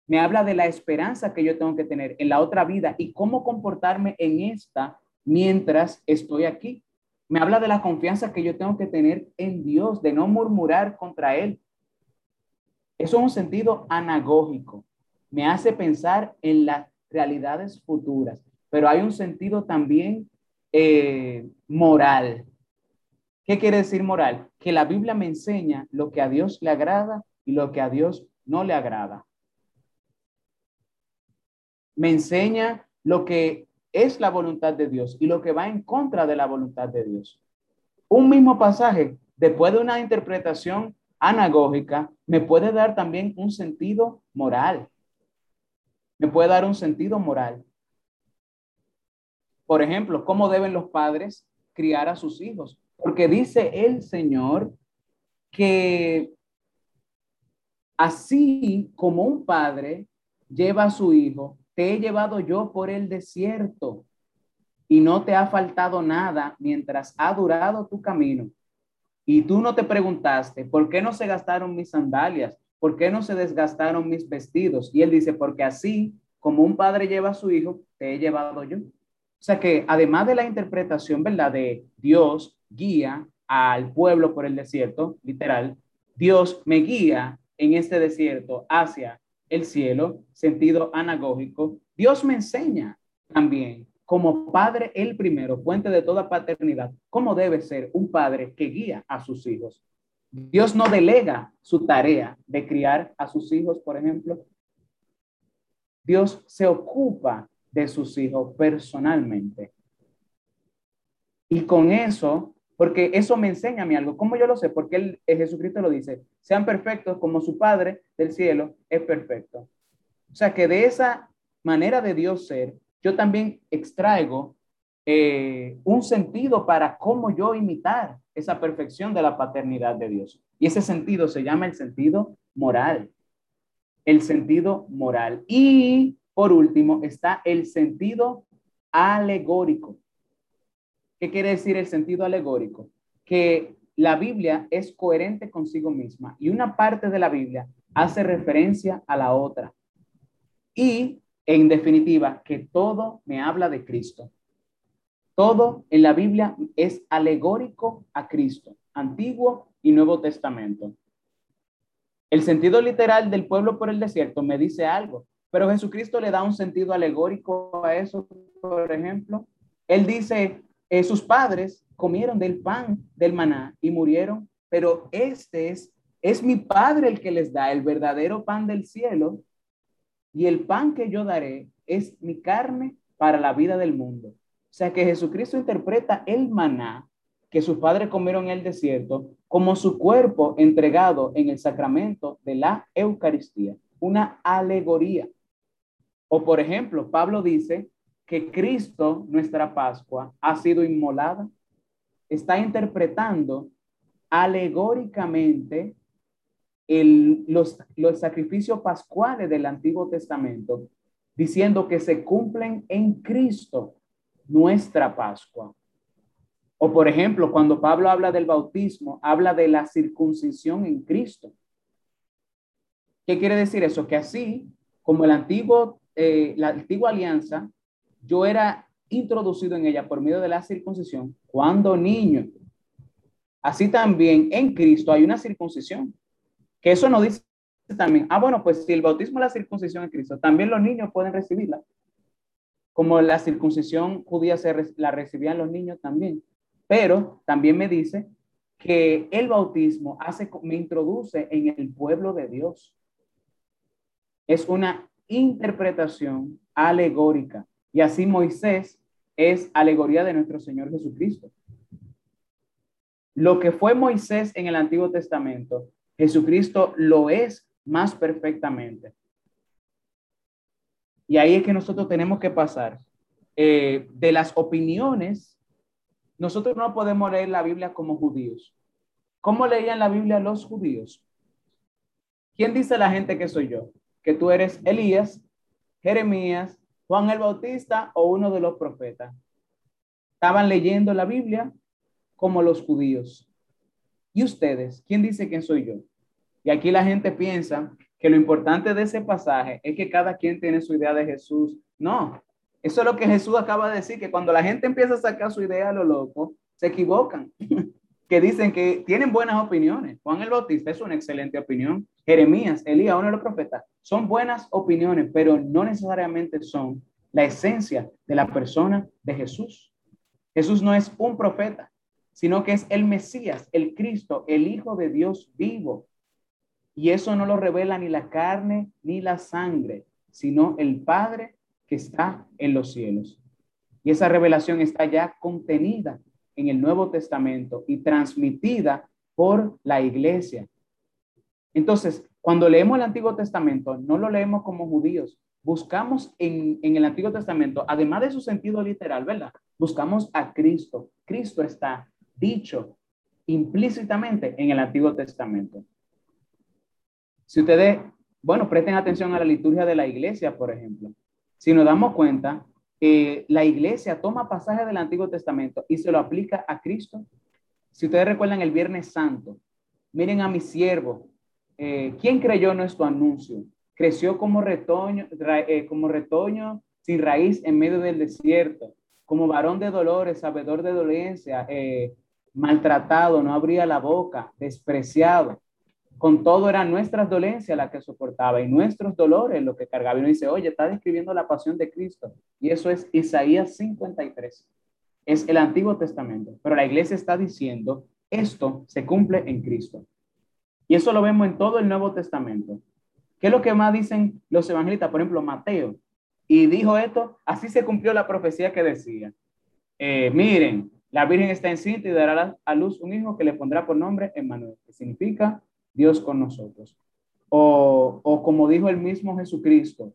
Me habla de la esperanza que yo tengo que tener en la otra vida y cómo comportarme en esta mientras estoy aquí. Me habla de la confianza que yo tengo que tener en Dios, de no murmurar contra Él, eso es un sentido anagógico. Me hace pensar en las realidades futuras, pero hay un sentido también eh, moral. ¿Qué quiere decir moral? Que la Biblia me enseña lo que a Dios le agrada y lo que a Dios no le agrada. Me enseña lo que es la voluntad de Dios y lo que va en contra de la voluntad de Dios. Un mismo pasaje, después de una interpretación anagógica, me puede dar también un sentido moral. Me puede dar un sentido moral. Por ejemplo, ¿cómo deben los padres criar a sus hijos? Porque dice el Señor que así como un padre lleva a su hijo, te he llevado yo por el desierto y no te ha faltado nada mientras ha durado tu camino. Y tú no te preguntaste, ¿por qué no se gastaron mis sandalias? ¿Por qué no se desgastaron mis vestidos? Y él dice, porque así como un padre lleva a su hijo, te he llevado yo. O sea que además de la interpretación, ¿verdad? De Dios guía al pueblo por el desierto, literal, Dios me guía en este desierto hacia el cielo, sentido anagógico. Dios me enseña también como padre el primero, fuente de toda paternidad, cómo debe ser un padre que guía a sus hijos. Dios no delega su tarea de criar a sus hijos, por ejemplo. Dios se ocupa de sus hijos personalmente. Y con eso, porque eso me enseña a mí algo. ¿Cómo yo lo sé? Porque el, Jesucristo lo dice, sean perfectos como su Padre del cielo es perfecto. O sea que de esa manera de Dios ser, yo también extraigo eh, un sentido para cómo yo imitar esa perfección de la paternidad de Dios. Y ese sentido se llama el sentido moral. El sentido moral. Y por último está el sentido alegórico. ¿Qué quiere decir el sentido alegórico? Que la Biblia es coherente consigo misma y una parte de la Biblia hace referencia a la otra. Y en definitiva, que todo me habla de Cristo. Todo en la Biblia es alegórico a Cristo, Antiguo y Nuevo Testamento. El sentido literal del pueblo por el desierto me dice algo, pero Jesucristo le da un sentido alegórico a eso, por ejemplo. Él dice, eh, sus padres comieron del pan del maná y murieron, pero este es, es mi Padre el que les da el verdadero pan del cielo y el pan que yo daré es mi carne para la vida del mundo. O sea que Jesucristo interpreta el maná que sus padres comieron en el desierto como su cuerpo entregado en el sacramento de la Eucaristía, una alegoría. O por ejemplo, Pablo dice que Cristo, nuestra Pascua, ha sido inmolada. Está interpretando alegóricamente los, los sacrificios pascuales del Antiguo Testamento, diciendo que se cumplen en Cristo nuestra Pascua. O por ejemplo, cuando Pablo habla del bautismo, habla de la circuncisión en Cristo. ¿Qué quiere decir eso? Que así como el antiguo, eh, la antigua alianza, yo era introducido en ella por medio de la circuncisión cuando niño. Así también en Cristo hay una circuncisión. Que eso no dice también, ah, bueno, pues si el bautismo es la circuncisión en Cristo, también los niños pueden recibirla. Como la circuncisión judía se la recibían los niños también. Pero también me dice que el bautismo hace, me introduce en el pueblo de Dios. Es una interpretación alegórica. Y así Moisés es alegoría de nuestro Señor Jesucristo. Lo que fue Moisés en el Antiguo Testamento, Jesucristo lo es más perfectamente. Y ahí es que nosotros tenemos que pasar eh, de las opiniones. Nosotros no podemos leer la Biblia como judíos. ¿Cómo leían la Biblia los judíos? ¿Quién dice la gente que soy yo? Que tú eres Elías, Jeremías, Juan el Bautista o uno de los profetas. Estaban leyendo la Biblia como los judíos. ¿Y ustedes? ¿Quién dice que soy yo? Y aquí la gente piensa que lo importante de ese pasaje es que cada quien tiene su idea de Jesús. No, eso es lo que Jesús acaba de decir, que cuando la gente empieza a sacar su idea a lo loco, se equivocan. que dicen que tienen buenas opiniones. Juan el Bautista es una excelente opinión. Jeremías, Elías, uno de los profetas, son buenas opiniones, pero no necesariamente son la esencia de la persona de Jesús. Jesús no es un profeta, sino que es el Mesías, el Cristo, el Hijo de Dios vivo. Y eso no lo revela ni la carne ni la sangre, sino el Padre que está en los cielos. Y esa revelación está ya contenida en el Nuevo Testamento y transmitida por la iglesia. Entonces, cuando leemos el Antiguo Testamento, no lo leemos como judíos. Buscamos en, el Antiguo Testamento, además de su sentido literal, ¿verdad? Buscamos a Cristo. Cristo está dicho implícitamente en el Antiguo Testamento. Si ustedes, bueno, presten atención a la liturgia de la iglesia, por ejemplo. Si nos damos cuenta, eh, la iglesia toma pasajes del Antiguo Testamento y se lo aplica a Cristo. Si ustedes recuerdan el Viernes Santo, miren a mi siervo, eh, ¿quién creyó nuestro anuncio? Creció como retoño, eh, como retoño sin raíz en medio del desierto, como varón de dolores, sabedor de dolencia, maltratado, no abría la boca, despreciado con todo eran nuestras dolencias las que soportaba y nuestros dolores lo que cargaba. Y uno dice, oye, está describiendo la pasión de Cristo. Y eso es Isaías 53. Es el Antiguo Testamento. Pero la iglesia está diciendo, esto se cumple en Cristo. Y eso lo vemos en todo el Nuevo Testamento. ¿Qué es lo que más dicen los evangelistas? Por ejemplo, Mateo. Y dijo esto, así se cumplió la profecía que decía. Eh, miren, la Virgen está encinta y dará a luz un hijo que le pondrá por nombre Emmanuel, que significa Dios con nosotros. O, o como dijo el mismo Jesucristo,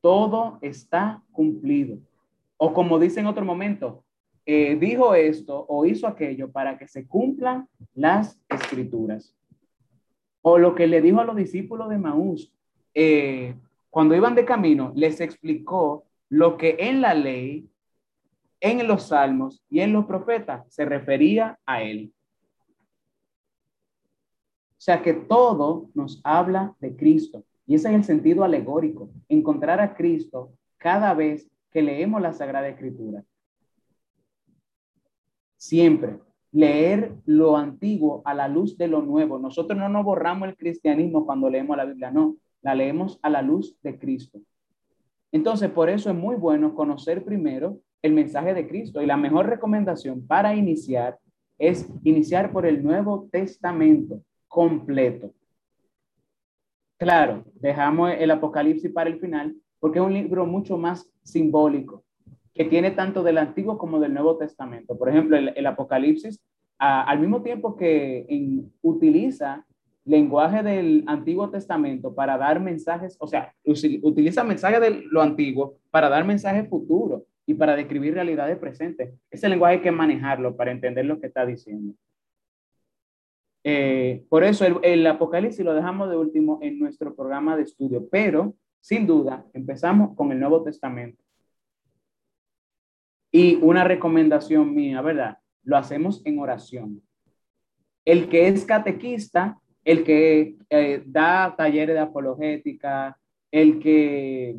todo está cumplido. O como dice en otro momento, eh, dijo esto o hizo aquello para que se cumplan las escrituras. O lo que le dijo a los discípulos de Maús, eh, cuando iban de camino, les explicó lo que en la ley, en los salmos y en los profetas se refería a él. O sea que todo nos habla de Cristo. Y ese es el sentido alegórico, encontrar a Cristo cada vez que leemos la Sagrada Escritura. Siempre leer lo antiguo a la luz de lo nuevo. Nosotros no nos borramos el cristianismo cuando leemos la Biblia, no, la leemos a la luz de Cristo. Entonces, por eso es muy bueno conocer primero el mensaje de Cristo y la mejor recomendación para iniciar es iniciar por el Nuevo Testamento completo. Claro, dejamos el Apocalipsis para el final porque es un libro mucho más simbólico, que tiene tanto del Antiguo como del Nuevo Testamento. Por ejemplo, el, Apocalipsis, al mismo tiempo que utiliza lenguaje del Antiguo Testamento para dar mensajes, o sea, utiliza mensajes de lo antiguo para dar mensajes futuros y para describir realidades presentes. Ese lenguaje hay que manejarlo para entender lo que está diciendo. Eh, por eso el, Apocalipsis lo dejamos de último en nuestro programa de estudio, pero sin duda empezamos con el Nuevo Testamento. Y una recomendación mía, ¿verdad? Lo hacemos en oración. El que es catequista, el que eh, da talleres de apologética, el que,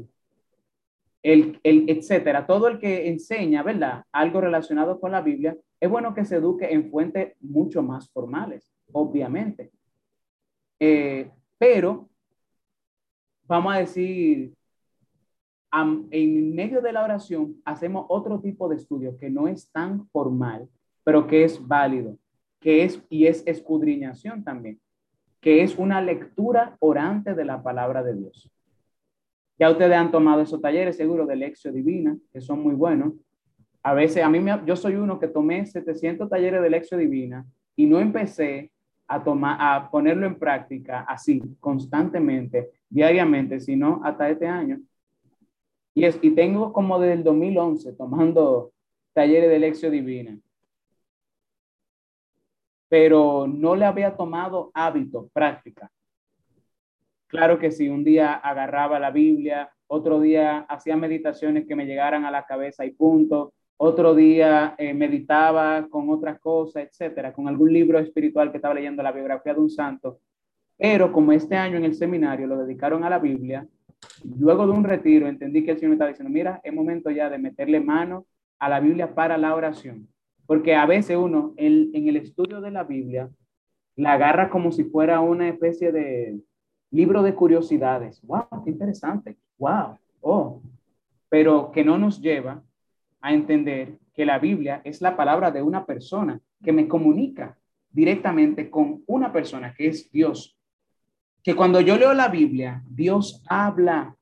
el, el, etcétera, todo el que enseña, ¿verdad? Algo relacionado con la Biblia, es bueno que se eduque en fuentes mucho más formales obviamente. Eh, pero vamos a decir, en medio de la oración hacemos otro tipo de estudio que no es tan formal, pero que es válido, que es y es escudriñación también, que es una lectura orante de la palabra de Dios. Ya ustedes han tomado esos talleres seguro de lección divina, que son muy buenos. A veces, a mí, me, yo soy uno que tomé 700 talleres de lección divina y no empecé a, tomar, a ponerlo en práctica así, constantemente, diariamente, sino hasta este año. Y, es, y tengo como desde el 2011 tomando talleres de lección divina. Pero no le había tomado hábito, práctica. Claro que si un día agarraba la Biblia, otro día hacía meditaciones que me llegaran a la cabeza y punto, otro día eh, meditaba con otras cosas, etcétera, con algún libro espiritual que estaba leyendo la biografía de un santo. Pero como este año en el seminario lo dedicaron a la Biblia, luego de un retiro entendí que el Señor me estaba diciendo, mira, es momento ya de meterle mano a la Biblia para la oración. Porque a veces uno en, en el estudio de la Biblia la agarra como si fuera una especie de libro de curiosidades. ¡Wow! ¡Qué interesante! ¡Wow! ¡Oh! Pero que no nos lleva a entender que la Biblia es la palabra de una persona que me comunica directamente con una persona que es Dios. Que cuando yo leo la Biblia, Dios habla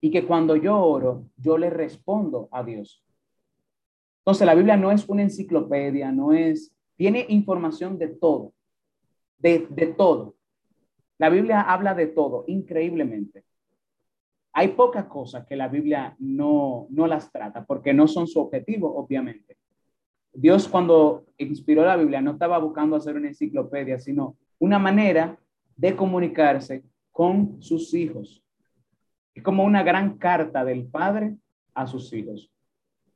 y que cuando yo oro, yo le respondo a Dios. Entonces, la Biblia no es una enciclopedia, no es, tiene información de todo, de, de todo. La Biblia habla de todo, increíblemente. Hay pocas cosas que la Biblia no, no las trata porque no son su objetivo, obviamente. Dios cuando inspiró la Biblia no estaba buscando hacer una enciclopedia, sino una manera de comunicarse con sus hijos. Es como una gran carta del padre a sus hijos.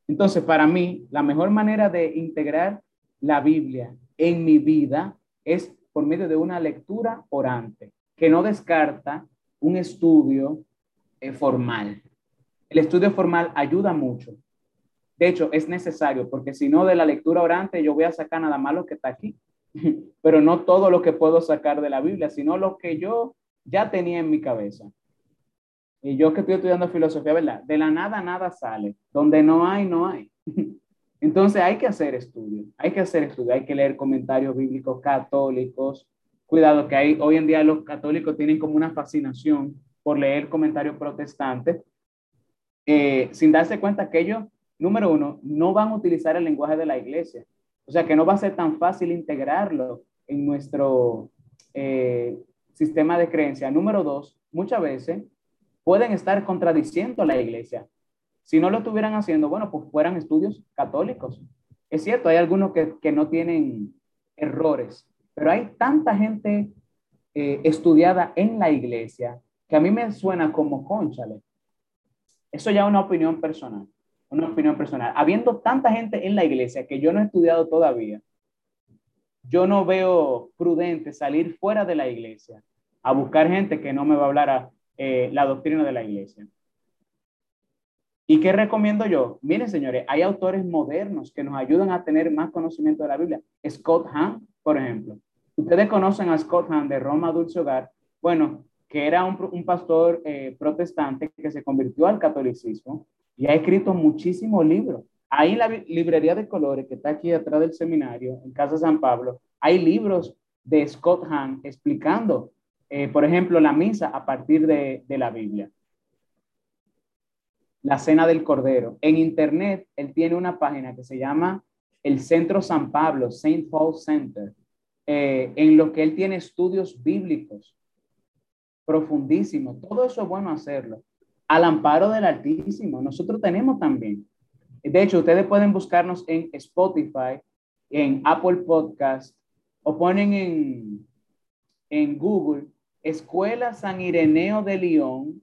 Entonces, para mí, la mejor manera de integrar la Biblia en mi vida es por medio de una lectura orante, que no descarta un estudio eh, formal. El estudio formal ayuda mucho. De hecho, es necesario porque si no de la lectura orante yo voy a sacar nada más lo que está aquí, pero no todo lo que puedo sacar de la Biblia, sino lo que yo ya tenía en mi cabeza. Y yo que estoy estudiando filosofía, ¿verdad? De la nada, nada sale. Donde no hay, no hay. Entonces hay que hacer estudio, hay que hacer estudio, hay que leer comentarios bíblicos católicos. Cuidado que hay, hoy en día los católicos tienen como una fascinación por leer comentarios protestantes, eh, sin darse cuenta que ellos, número uno, no van a utilizar el lenguaje de la iglesia. O sea que no va a ser tan fácil integrarlo en nuestro eh, sistema de creencia. Número dos, muchas veces pueden estar contradiciendo la iglesia. Si no lo estuvieran haciendo, bueno, pues fueran estudios católicos. Es cierto, hay algunos que, que no tienen errores, pero hay tanta gente eh, estudiada en la iglesia que a mí me suena como conchale. Eso ya es una opinión personal, una opinión personal. Habiendo tanta gente en la iglesia que yo no he estudiado todavía, yo no veo prudente salir fuera de la iglesia a buscar gente que no me va a hablar a, eh, la doctrina de la iglesia. ¿Y qué recomiendo yo? Miren, señores, hay autores modernos que nos ayudan a tener más conocimiento de la Biblia. Scott Hahn, por ejemplo. Ustedes conocen a Scott Hahn de Roma Dulce Hogar. Bueno, que era un, pastor eh, protestante que se convirtió al catolicismo y ha escrito muchísimos libros. Ahí en la librería de colores que está aquí atrás del seminario, en Casa San Pablo, hay libros de Scott Hahn explicando, eh, por ejemplo, la misa a partir de, la Biblia. La Cena del Cordero. En Internet, él tiene una página que se llama el Centro San Pablo, St. Paul Center, eh, en lo que él tiene estudios bíblicos profundísimo. Todo eso es bueno hacerlo. Al amparo del Altísimo. Nosotros tenemos también. De hecho, ustedes pueden buscarnos en Spotify, en Apple Podcast, o ponen en, en Google Escuela San Ireneo de León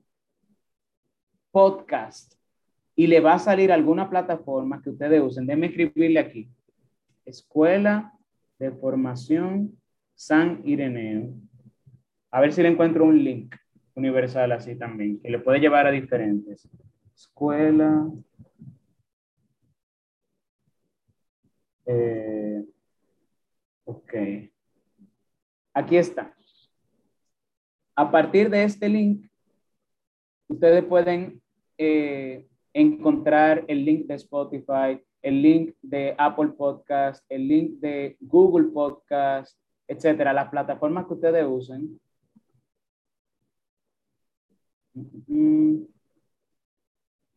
Podcast y le va a salir alguna plataforma que ustedes usen. Déjenme escribirle aquí. Escuela de Formación San Ireneo. A ver si le encuentro un link universal así también, que le puede llevar a diferentes. Escuela. Eh, ok. Aquí está. A partir de este link, ustedes pueden eh, encontrar el link de Spotify, el link de Apple Podcast, el link de Google Podcast, etcétera, las plataformas que ustedes usen.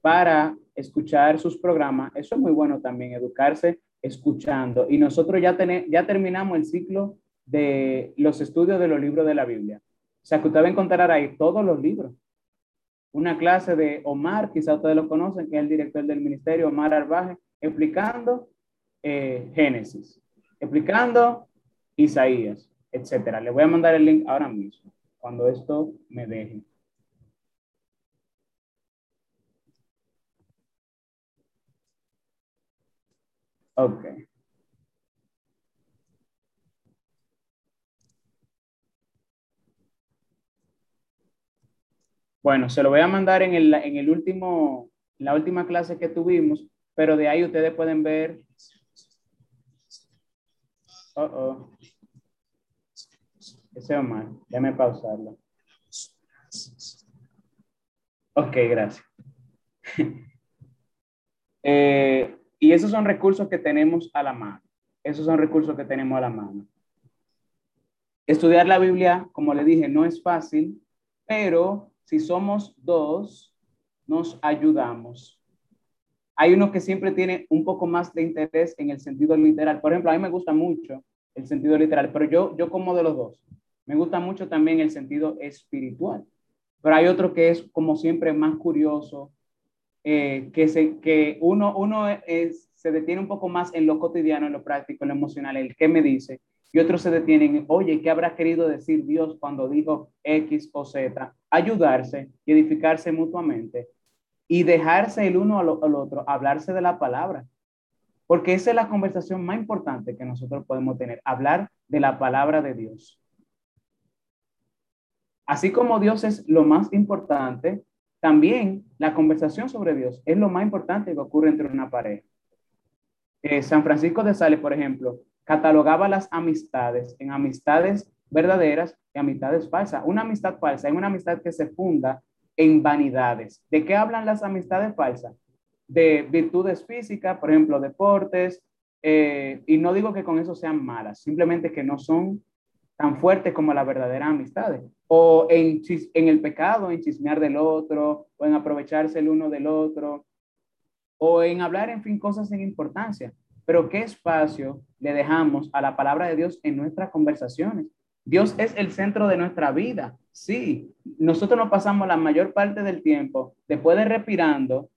Para escuchar sus programas, eso es muy bueno también, educarse escuchando. Y nosotros ya, tenemos, ya terminamos el ciclo de los estudios de los libros de la Biblia. O sea que usted va a encontrar ahí todos los libros. Una clase de Omar, quizá ustedes lo conocen, que es el director del ministerio, Omar Arbaje, explicando eh, Génesis, explicando Isaías, etcétera. Le voy a mandar el link ahora mismo, cuando esto me deje. Ok. Bueno, se lo voy a mandar en el, en el último, la última clase que tuvimos, pero de ahí ustedes pueden ver. Oh, oh. Ese Omar, déjame pausarlo. Ok, gracias. eh, y esos son recursos que tenemos a la mano. Esos son recursos que tenemos a la mano. Estudiar la Biblia, como le dije, no es fácil, pero si somos dos, nos ayudamos. Hay uno que siempre tiene un poco más de interés en el sentido literal. Por ejemplo, a mí me gusta mucho el sentido literal, pero yo, yo como de los dos. Me gusta mucho también el sentido espiritual. Pero hay otro que es como siempre más curioso, eh, que, se, que uno, uno es, se detiene un poco más en lo cotidiano, en lo práctico, en lo emocional, el qué me dice, y otros se detienen en, oye, ¿qué habrá querido decir Dios cuando dijo X o Z? Ayudarse y edificarse mutuamente y dejarse el uno al otro, hablarse de la palabra. Porque esa es la conversación más importante que nosotros podemos tener, hablar de la palabra de Dios. Así como Dios es lo más importante, también la conversación sobre Dios es lo más importante que ocurre entre una pareja. Eh, San Francisco de Sales, por ejemplo, catalogaba las amistades en amistades verdaderas y amistades falsas. Una amistad falsa es una amistad que se funda en vanidades. ¿De qué hablan las amistades falsas? De virtudes físicas, por ejemplo, deportes, eh, y no digo que con eso sean malas, simplemente que no son tan fuertes como las verdaderas amistades o en, en el pecado, en chismear del otro, o en aprovecharse el uno del otro, o en hablar, en fin, cosas sin importancia. Pero ¿qué espacio le dejamos a la palabra de Dios en nuestras conversaciones? Dios es el centro de nuestra vida. Sí, nosotros nos pasamos la mayor parte del tiempo, después de respirando,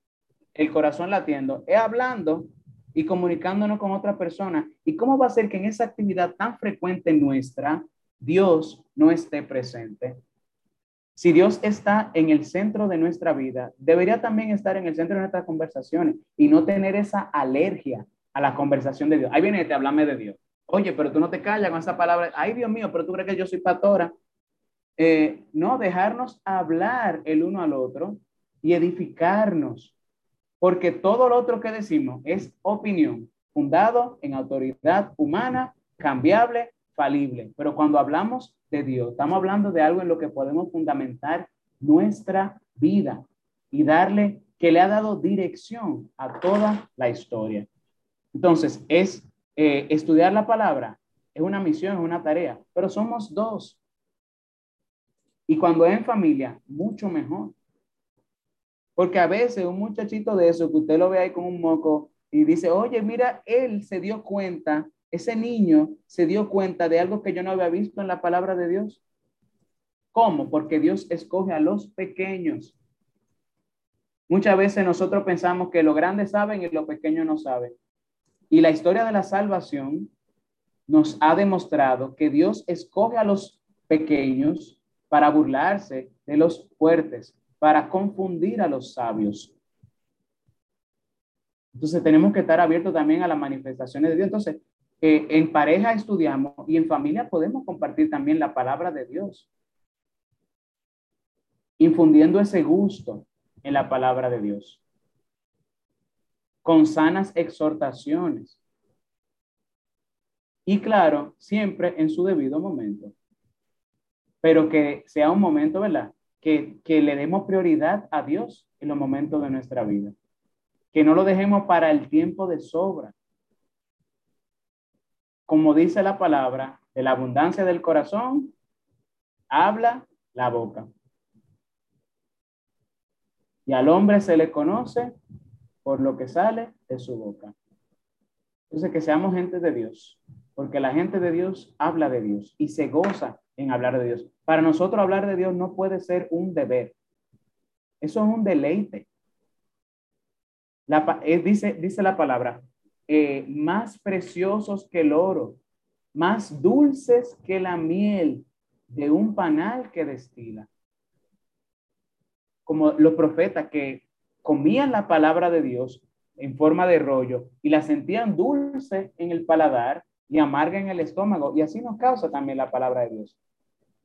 el corazón latiendo, es hablando y comunicándonos con otra persona. ¿Y cómo va a ser que en esa actividad tan frecuente nuestra Dios no esté presente. Si Dios está en el centro de nuestra vida, debería también estar en el centro de nuestras conversaciones y no tener esa alergia a la conversación de Dios. Ahí viene, te háblame de Dios. Oye, pero tú no te callas con esa palabra. Ay, Dios mío, pero tú crees que yo soy pastora. Eh, no, dejarnos hablar el uno al otro y edificarnos, porque todo lo otro que decimos es opinión, fundado en autoridad humana, cambiable falible, pero cuando hablamos de Dios, estamos hablando de algo en lo que podemos fundamentar nuestra vida y darle que le ha dado dirección a toda la historia. Entonces, es eh, estudiar la palabra, es una misión, es una tarea, pero somos dos. Y cuando es en familia, mucho mejor. Porque a veces un muchachito de eso, que usted lo ve ahí con un moco y dice, oye, mira, él se dio cuenta ese niño se dio cuenta de algo que yo no había visto en la palabra de Dios. ¿Cómo? Porque Dios escoge a los pequeños. Muchas veces nosotros pensamos que los grandes saben y los pequeños no saben. Y la historia de la salvación nos ha demostrado que Dios escoge a los pequeños para burlarse de los fuertes, para confundir a los sabios. Entonces tenemos que estar abiertos también a las manifestaciones de Dios. Entonces, en pareja estudiamos y en familia podemos compartir también la palabra de Dios, infundiendo ese gusto en la palabra de Dios, con sanas exhortaciones. Y claro, siempre en su debido momento, pero que sea un momento, ¿verdad? Que, le demos prioridad a Dios en los momentos de nuestra vida. Que no lo dejemos para el tiempo de sobra. Como dice la palabra, de la abundancia del corazón, habla la boca. Y al hombre se le conoce por lo que sale de su boca. Entonces, que seamos gente de Dios, porque la gente de Dios habla de Dios y se goza en hablar de Dios. Para nosotros hablar de Dios no puede ser un deber. Eso es un deleite. Eh, dice, dice la palabra, eh, más preciosos que el oro, más dulces que la miel de un panal que destila. Como los profetas que comían la palabra de Dios en forma de rollo y la sentían dulce en el paladar y amarga en el estómago. Y así nos causa también la palabra de Dios.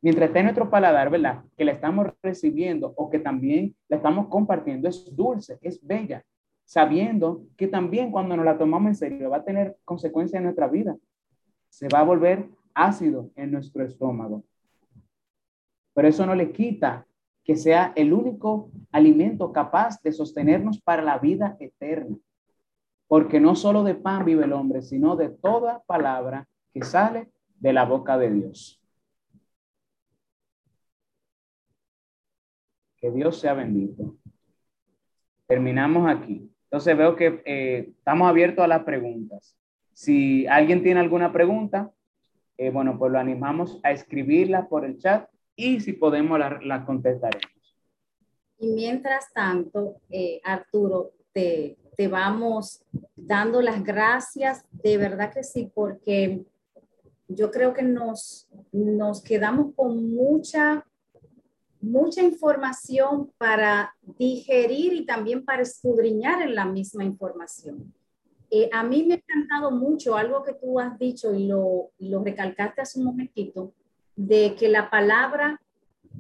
Mientras esté nuestro paladar, ¿verdad? Que la estamos recibiendo o que también la estamos compartiendo, es dulce, es bella, sabiendo que también cuando nos la tomamos en serio va a tener consecuencias en nuestra vida. Se va a volver ácido en nuestro estómago. Pero eso no le quita que sea el único alimento capaz de sostenernos para la vida eterna. Porque no solo de pan vive el hombre, sino de toda palabra que sale de la boca de Dios. Que Dios sea bendito. Terminamos aquí. Entonces veo que eh, estamos abiertos a las preguntas. Si alguien tiene alguna pregunta, eh, bueno, pues lo animamos a escribirla por el chat y si podemos la, contestaremos.
Y mientras tanto, eh, Arturo, te, te vamos dando las gracias, de verdad que sí, porque yo creo que nos, nos quedamos con mucha, mucha información para digerir y también para escudriñar en la misma información. Eh, a mí me ha encantado mucho algo que tú has dicho y lo, lo recalcaste hace un momentito, de que la palabra,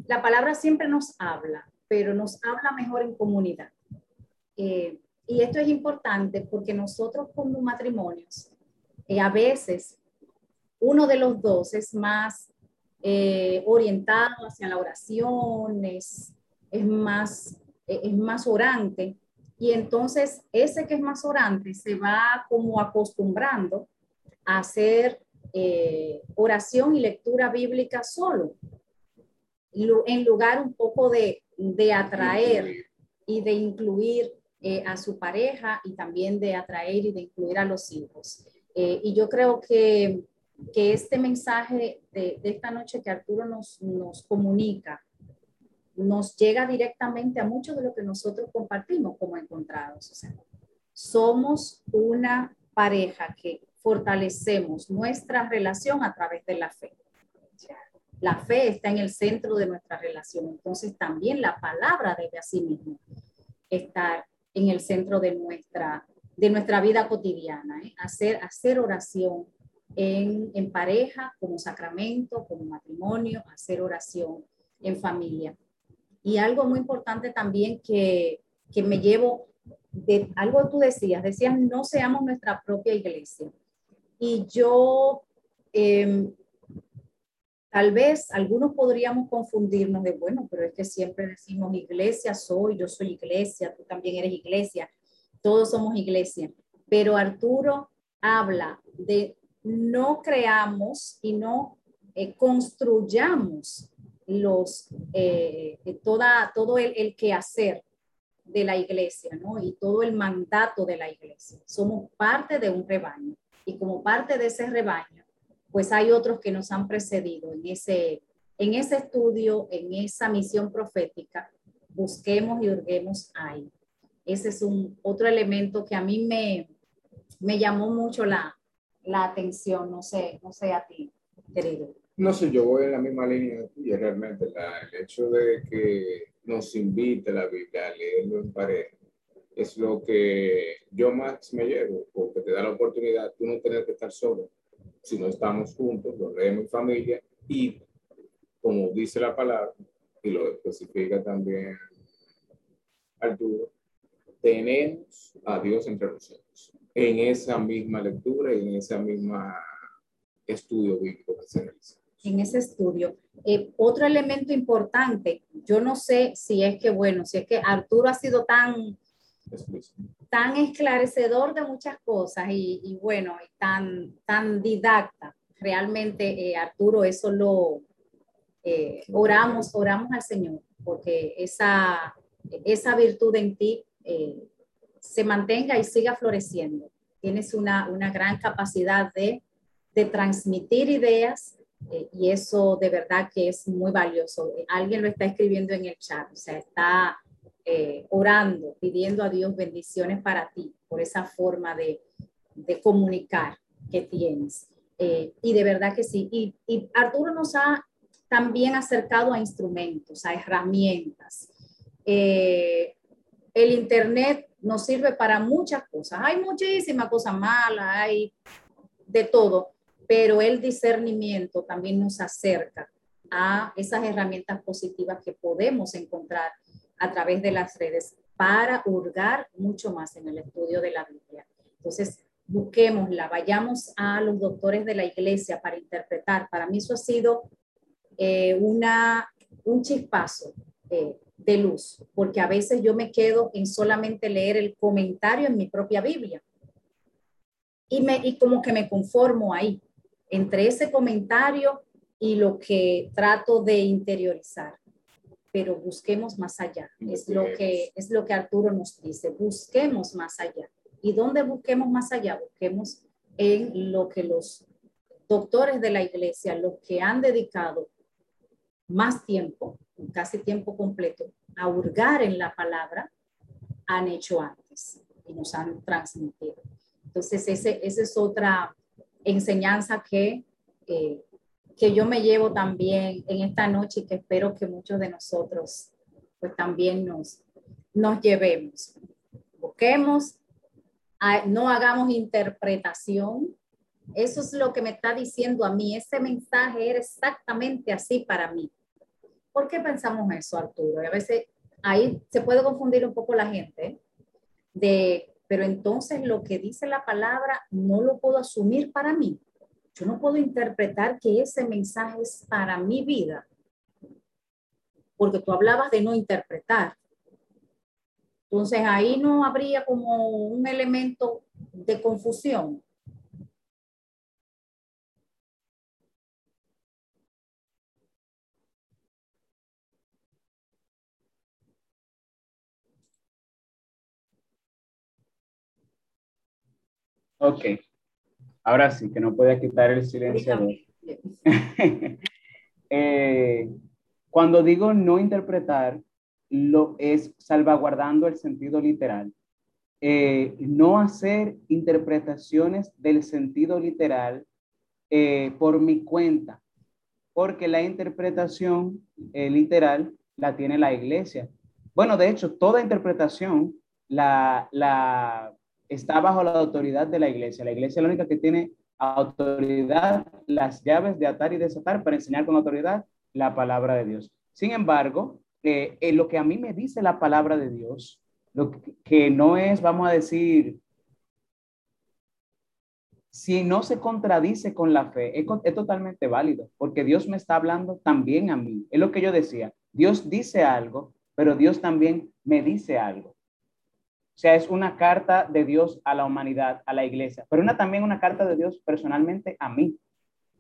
la palabra siempre nos habla, pero nos habla mejor en comunidad. Eh, y esto es importante porque nosotros como matrimonios, eh, a veces uno de los dos es más eh, orientado hacia la oración, es, es, más, es más orante. Y entonces ese que es más orante se va como acostumbrando a hacer eh, oración y lectura bíblica solo, en lugar un poco de, de atraer y de incluir eh, a su pareja y también de atraer y de incluir a los hijos. Eh, y yo creo que, que este mensaje de, de, esta noche que Arturo nos, nos comunica nos llega directamente a mucho de lo que nosotros compartimos como encontrados. O sea, somos una pareja que fortalecemos nuestra relación a través de la fe. La fe está en el centro de nuestra relación, entonces también la palabra debe asimismo estar en el centro de nuestra, de nuestra vida cotidiana. ¿eh? Hacer, hacer oración en, en pareja, como sacramento, como matrimonio, hacer oración en familia. Y algo muy importante también que, que me llevo de algo tú decías, decías, no seamos nuestra propia iglesia. Y yo, em, tal vez algunos podríamos confundirnos de, bueno, pero es que siempre decimos iglesia soy, yo soy iglesia, tú también eres iglesia, todos somos iglesia. Pero Arturo habla de no creamos y no eh, construyamos los, eh, toda, todo el, el quehacer de la iglesia, ¿no? Y todo el mandato de la iglesia. Somos parte de un rebaño y como parte de ese rebaño, pues hay otros que nos han precedido en ese, en ese estudio, en esa misión profética. Busquemos y hurguemos ahí. Ese es un otro elemento que a mí me, me llamó mucho la, la atención, no sé, no sé a ti, querido.
No sé, yo voy en la misma línea y realmente la, el hecho de que nos invite la Biblia a leerlo en pareja es lo que yo más me llevo, porque te da la oportunidad de no tener que estar solo. Si no estamos juntos, lo leemos en familia y, como dice la palabra, y lo especifica también Arturo, tenemos a Dios entre nosotros en esa misma lectura y en esa misma estudio bíblico que se realiza.
En ese estudio. Eh, otro elemento importante, yo no sé si es que, bueno, si es que Arturo ha sido tan, tan esclarecedor de muchas cosas y, bueno, y tan, tan didacta. Realmente, eh, Arturo, eso lo eh, oramos, oramos al Señor, porque esa, esa virtud en ti se mantenga y siga floreciendo. Tienes una, una gran capacidad de, de transmitir ideas, eh, y eso de verdad que es muy valioso. Alguien lo está escribiendo en el chat, o sea, está eh, orando, pidiendo a Dios bendiciones para ti por esa forma de, de comunicar que tienes. Eh, y de verdad que sí. Y, y, Arturo nos ha también acercado a instrumentos, a herramientas. el Internet nos sirve para muchas cosas. Hay muchísimas cosas malas, hay de todo, pero el discernimiento también nos acerca a esas herramientas positivas que podemos encontrar a través de las redes para hurgar mucho más en el estudio de la Biblia. Entonces, busquémosla, vayamos a los doctores de la iglesia para interpretar. Para mí eso ha sido eh, una, un chispazo de, de luz, porque a veces yo me quedo en solamente leer el comentario en mi propia Biblia. Y, me, y como que me conformo ahí entre ese comentario y lo que trato de interiorizar. Pero busquemos más allá. Es lo que es lo que Arturo nos dice. Busquemos más allá. ¿Y dónde busquemos más allá? Busquemos en lo que los doctores de la iglesia, los que han dedicado más tiempo, casi tiempo completo, a hurgar en la palabra, han hecho antes y nos han transmitido. Entonces, ese, esa es otra, enseñanza que, eh, que yo me llevo también en esta noche y que espero que muchos de nosotros pues también nos, nos llevemos. Busquemos, no hagamos interpretación. Eso es lo que me está diciendo a mí. Ese mensaje era exactamente así para mí. ¿Por qué pensamos eso, Arturo? Y a veces ahí se puede confundir un poco la gente de pero entonces lo que dice la palabra no lo puedo asumir para mí. Yo no puedo interpretar que ese mensaje es para mi vida, porque tú hablabas de no interpretar. Entonces ahí no habría como un elemento de confusión.
Ok. Ahora sí, que no puede quitar el silencio. Eh, cuando digo no interpretar, lo es salvaguardando el sentido literal. Eh, no hacer interpretaciones del sentido literal eh, por mi cuenta, porque la interpretación literal la tiene la iglesia. Bueno, de hecho, toda interpretación la, la está bajo la autoridad de la iglesia. La iglesia es la única que tiene autoridad, las llaves de atar y desatar para enseñar con autoridad la palabra de Dios. Sin embargo, eh, en lo que a mí me dice la palabra de Dios, lo que, no es, vamos a decir, si no se contradice con la fe, es, es, totalmente válido, porque Dios me está hablando también a mí. Es lo que yo decía, Dios dice algo, pero Dios también me dice algo. O sea, es una carta de Dios a la humanidad, a la iglesia, pero una, también una carta de Dios personalmente a mí.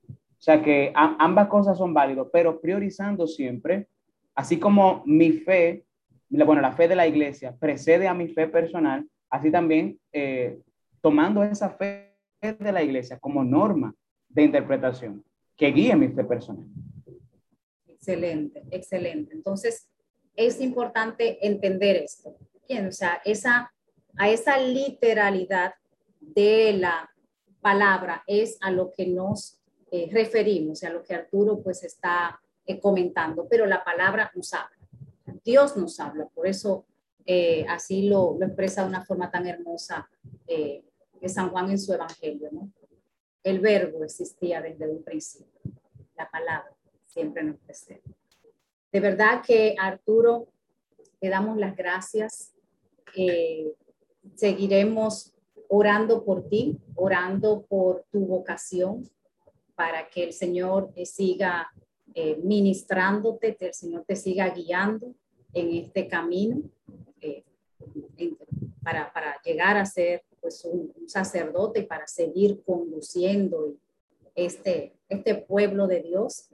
O sea que ambas cosas son válidas, pero priorizando siempre, así como mi fe, bueno, la fe de la iglesia precede a mi fe personal, así también eh, tomando esa fe de la iglesia como norma de interpretación que guíe mi fe personal.
Excelente, excelente. Entonces, es importante entender esto. O sea, a esa literalidad de la palabra es a lo que nos eh, referimos, a lo que Arturo pues está eh, comentando, pero la palabra nos habla. Dios nos habla, por eso eh, así lo, expresa de una forma tan hermosa eh, San Juan en su evangelio, ¿no? El verbo existía desde un principio, la palabra siempre nos presenta. De verdad que Arturo, te damos las gracias eh, seguiremos orando por ti, orando por tu vocación, para que el Señor eh, siga eh, ministrándote, que el Señor te siga guiando en este camino eh, para, para, llegar a ser pues, un, sacerdote y para seguir conduciendo este, este pueblo de Dios.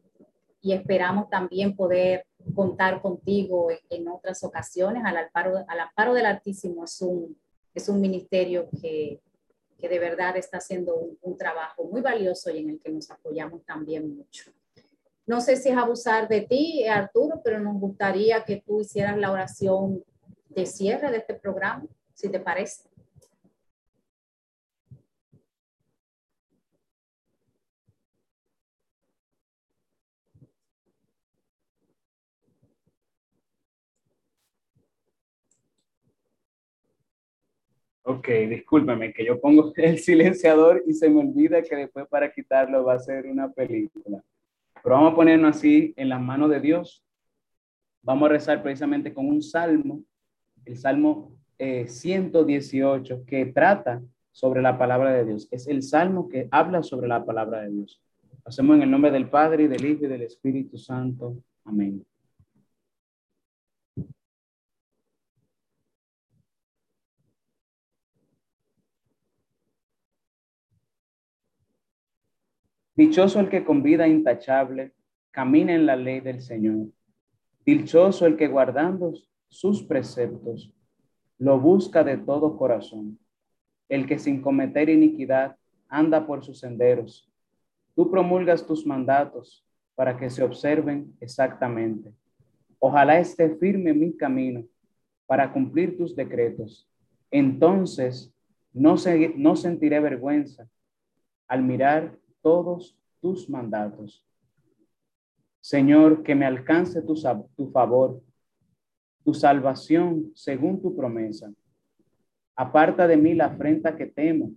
Y esperamos también poder contar contigo en, otras ocasiones. Al amparo, al amparo del Altísimo es un, es un ministerio que, que de verdad está haciendo un, un, trabajo muy valioso y en el que nos apoyamos también mucho. No sé si es abusar de ti, Arturo, pero nos gustaría que tú hicieras la oración de cierre de este programa, si te parece.
Ok, discúlpeme que yo pongo el silenciador y se me olvida que después para quitarlo va a ser una película. Pero vamos a ponernos así en las manos de Dios. Vamos a rezar precisamente con un salmo, el salmo 118, eh, que trata sobre la palabra de Dios. Es el salmo que habla sobre la palabra de Dios. Hacemos en el nombre del Padre y del Hijo y del Espíritu Santo. Amén. Dichoso el que con vida intachable camina en la ley del Señor. Dichoso el que guardando sus preceptos lo busca de todo corazón. El que sin cometer iniquidad anda por sus senderos. Tú promulgas tus mandatos para que se observen exactamente. Ojalá esté firme mi camino para cumplir tus decretos. Entonces no, no sentiré vergüenza al mirar todos tus mandatos. Señor, que me alcance tu, favor, tu salvación según tu promesa. Aparta de mí la afrenta que temo.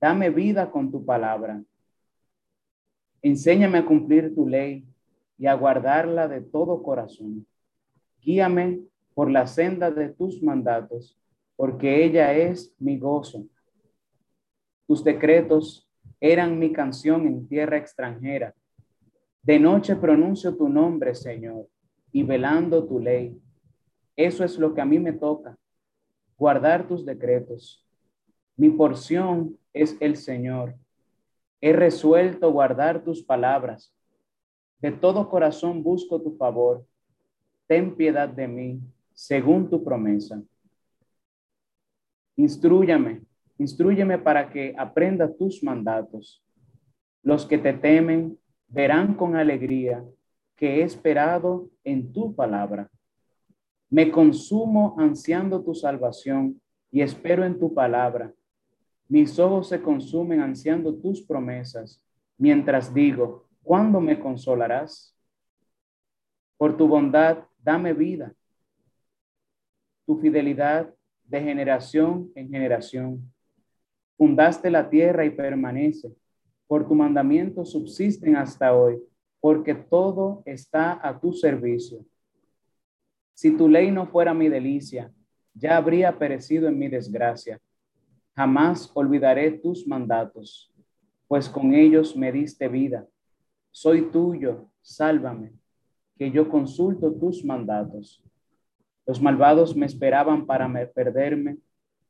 Dame vida con tu palabra. Enséñame a cumplir tu ley y a guardarla de todo corazón. Guíame por la senda de tus mandatos, porque ella es mi gozo. Tus decretos eran mi canción en tierra extranjera. De noche pronuncio tu nombre, Señor, y velando tu ley. Eso es lo que a mí me toca, guardar tus decretos. Mi porción es el Señor. He resuelto guardar tus palabras. De todo corazón busco tu favor. Ten piedad de mí, según tu promesa. Instrúyame Instrúyeme para que aprenda tus mandatos. Los que te temen verán con alegría que he esperado en tu palabra. Me consumo ansiando tu salvación y espero en tu palabra. Mis ojos se consumen ansiando tus promesas, mientras digo, ¿cuándo me consolarás? Por tu bondad, dame vida. Tu fidelidad de generación en generación. Fundaste la tierra y permanece. Por tu mandamiento subsisten hasta hoy, porque todo está a tu servicio. Si tu ley no fuera mi delicia, ya habría perecido en mi desgracia. Jamás olvidaré tus mandatos, pues con ellos me diste vida. Soy tuyo, sálvame, que yo consulto tus mandatos. Los malvados me esperaban para perderme,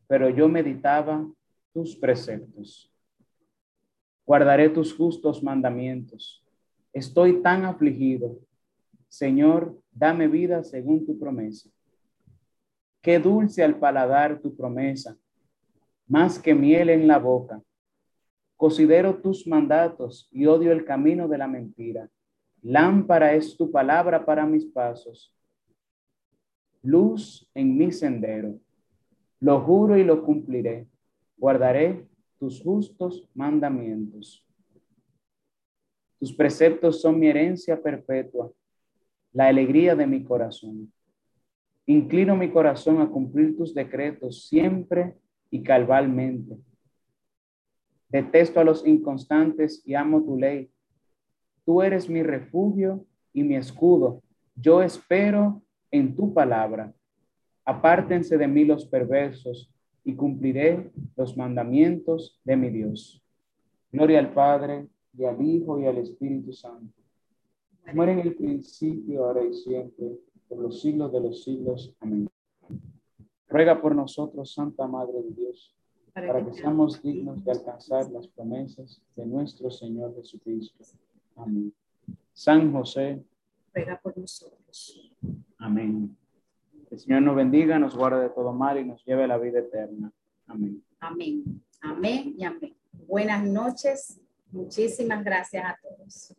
pero yo meditaba tus preceptos. Guardaré tus justos mandamientos. Estoy tan afligido. Señor, dame vida según tu promesa. Qué dulce al paladar tu promesa, más que miel en la boca. Considero tus mandatos y odio el camino de la mentira. Lámpara es tu palabra para mis pasos, luz en mi sendero. Lo juro y lo cumpliré guardaré tus justos mandamientos. Tus preceptos son mi herencia perpetua, la alegría de mi corazón. Inclino mi corazón a cumplir tus decretos siempre y calvalmente. Detesto a los inconstantes y amo tu ley. Tú eres mi refugio y mi escudo. Yo espero en tu palabra. Apártense de mí los perversos y cumpliré los mandamientos de mi Dios. Gloria al Padre, y al Hijo, y al Espíritu Santo, como era en el principio, ahora y siempre, por los siglos de los siglos. Amén. Ruega por nosotros, Santa Madre de Dios, para que seamos dignos de alcanzar las promesas de nuestro Señor Jesucristo. Amén. San José,
ruega por nosotros.
Amén. El Señor nos bendiga, nos guarde de todo mal y nos lleve a la vida eterna. Amén.
Amén. Amén y amén. Buenas noches. Muchísimas gracias a todos.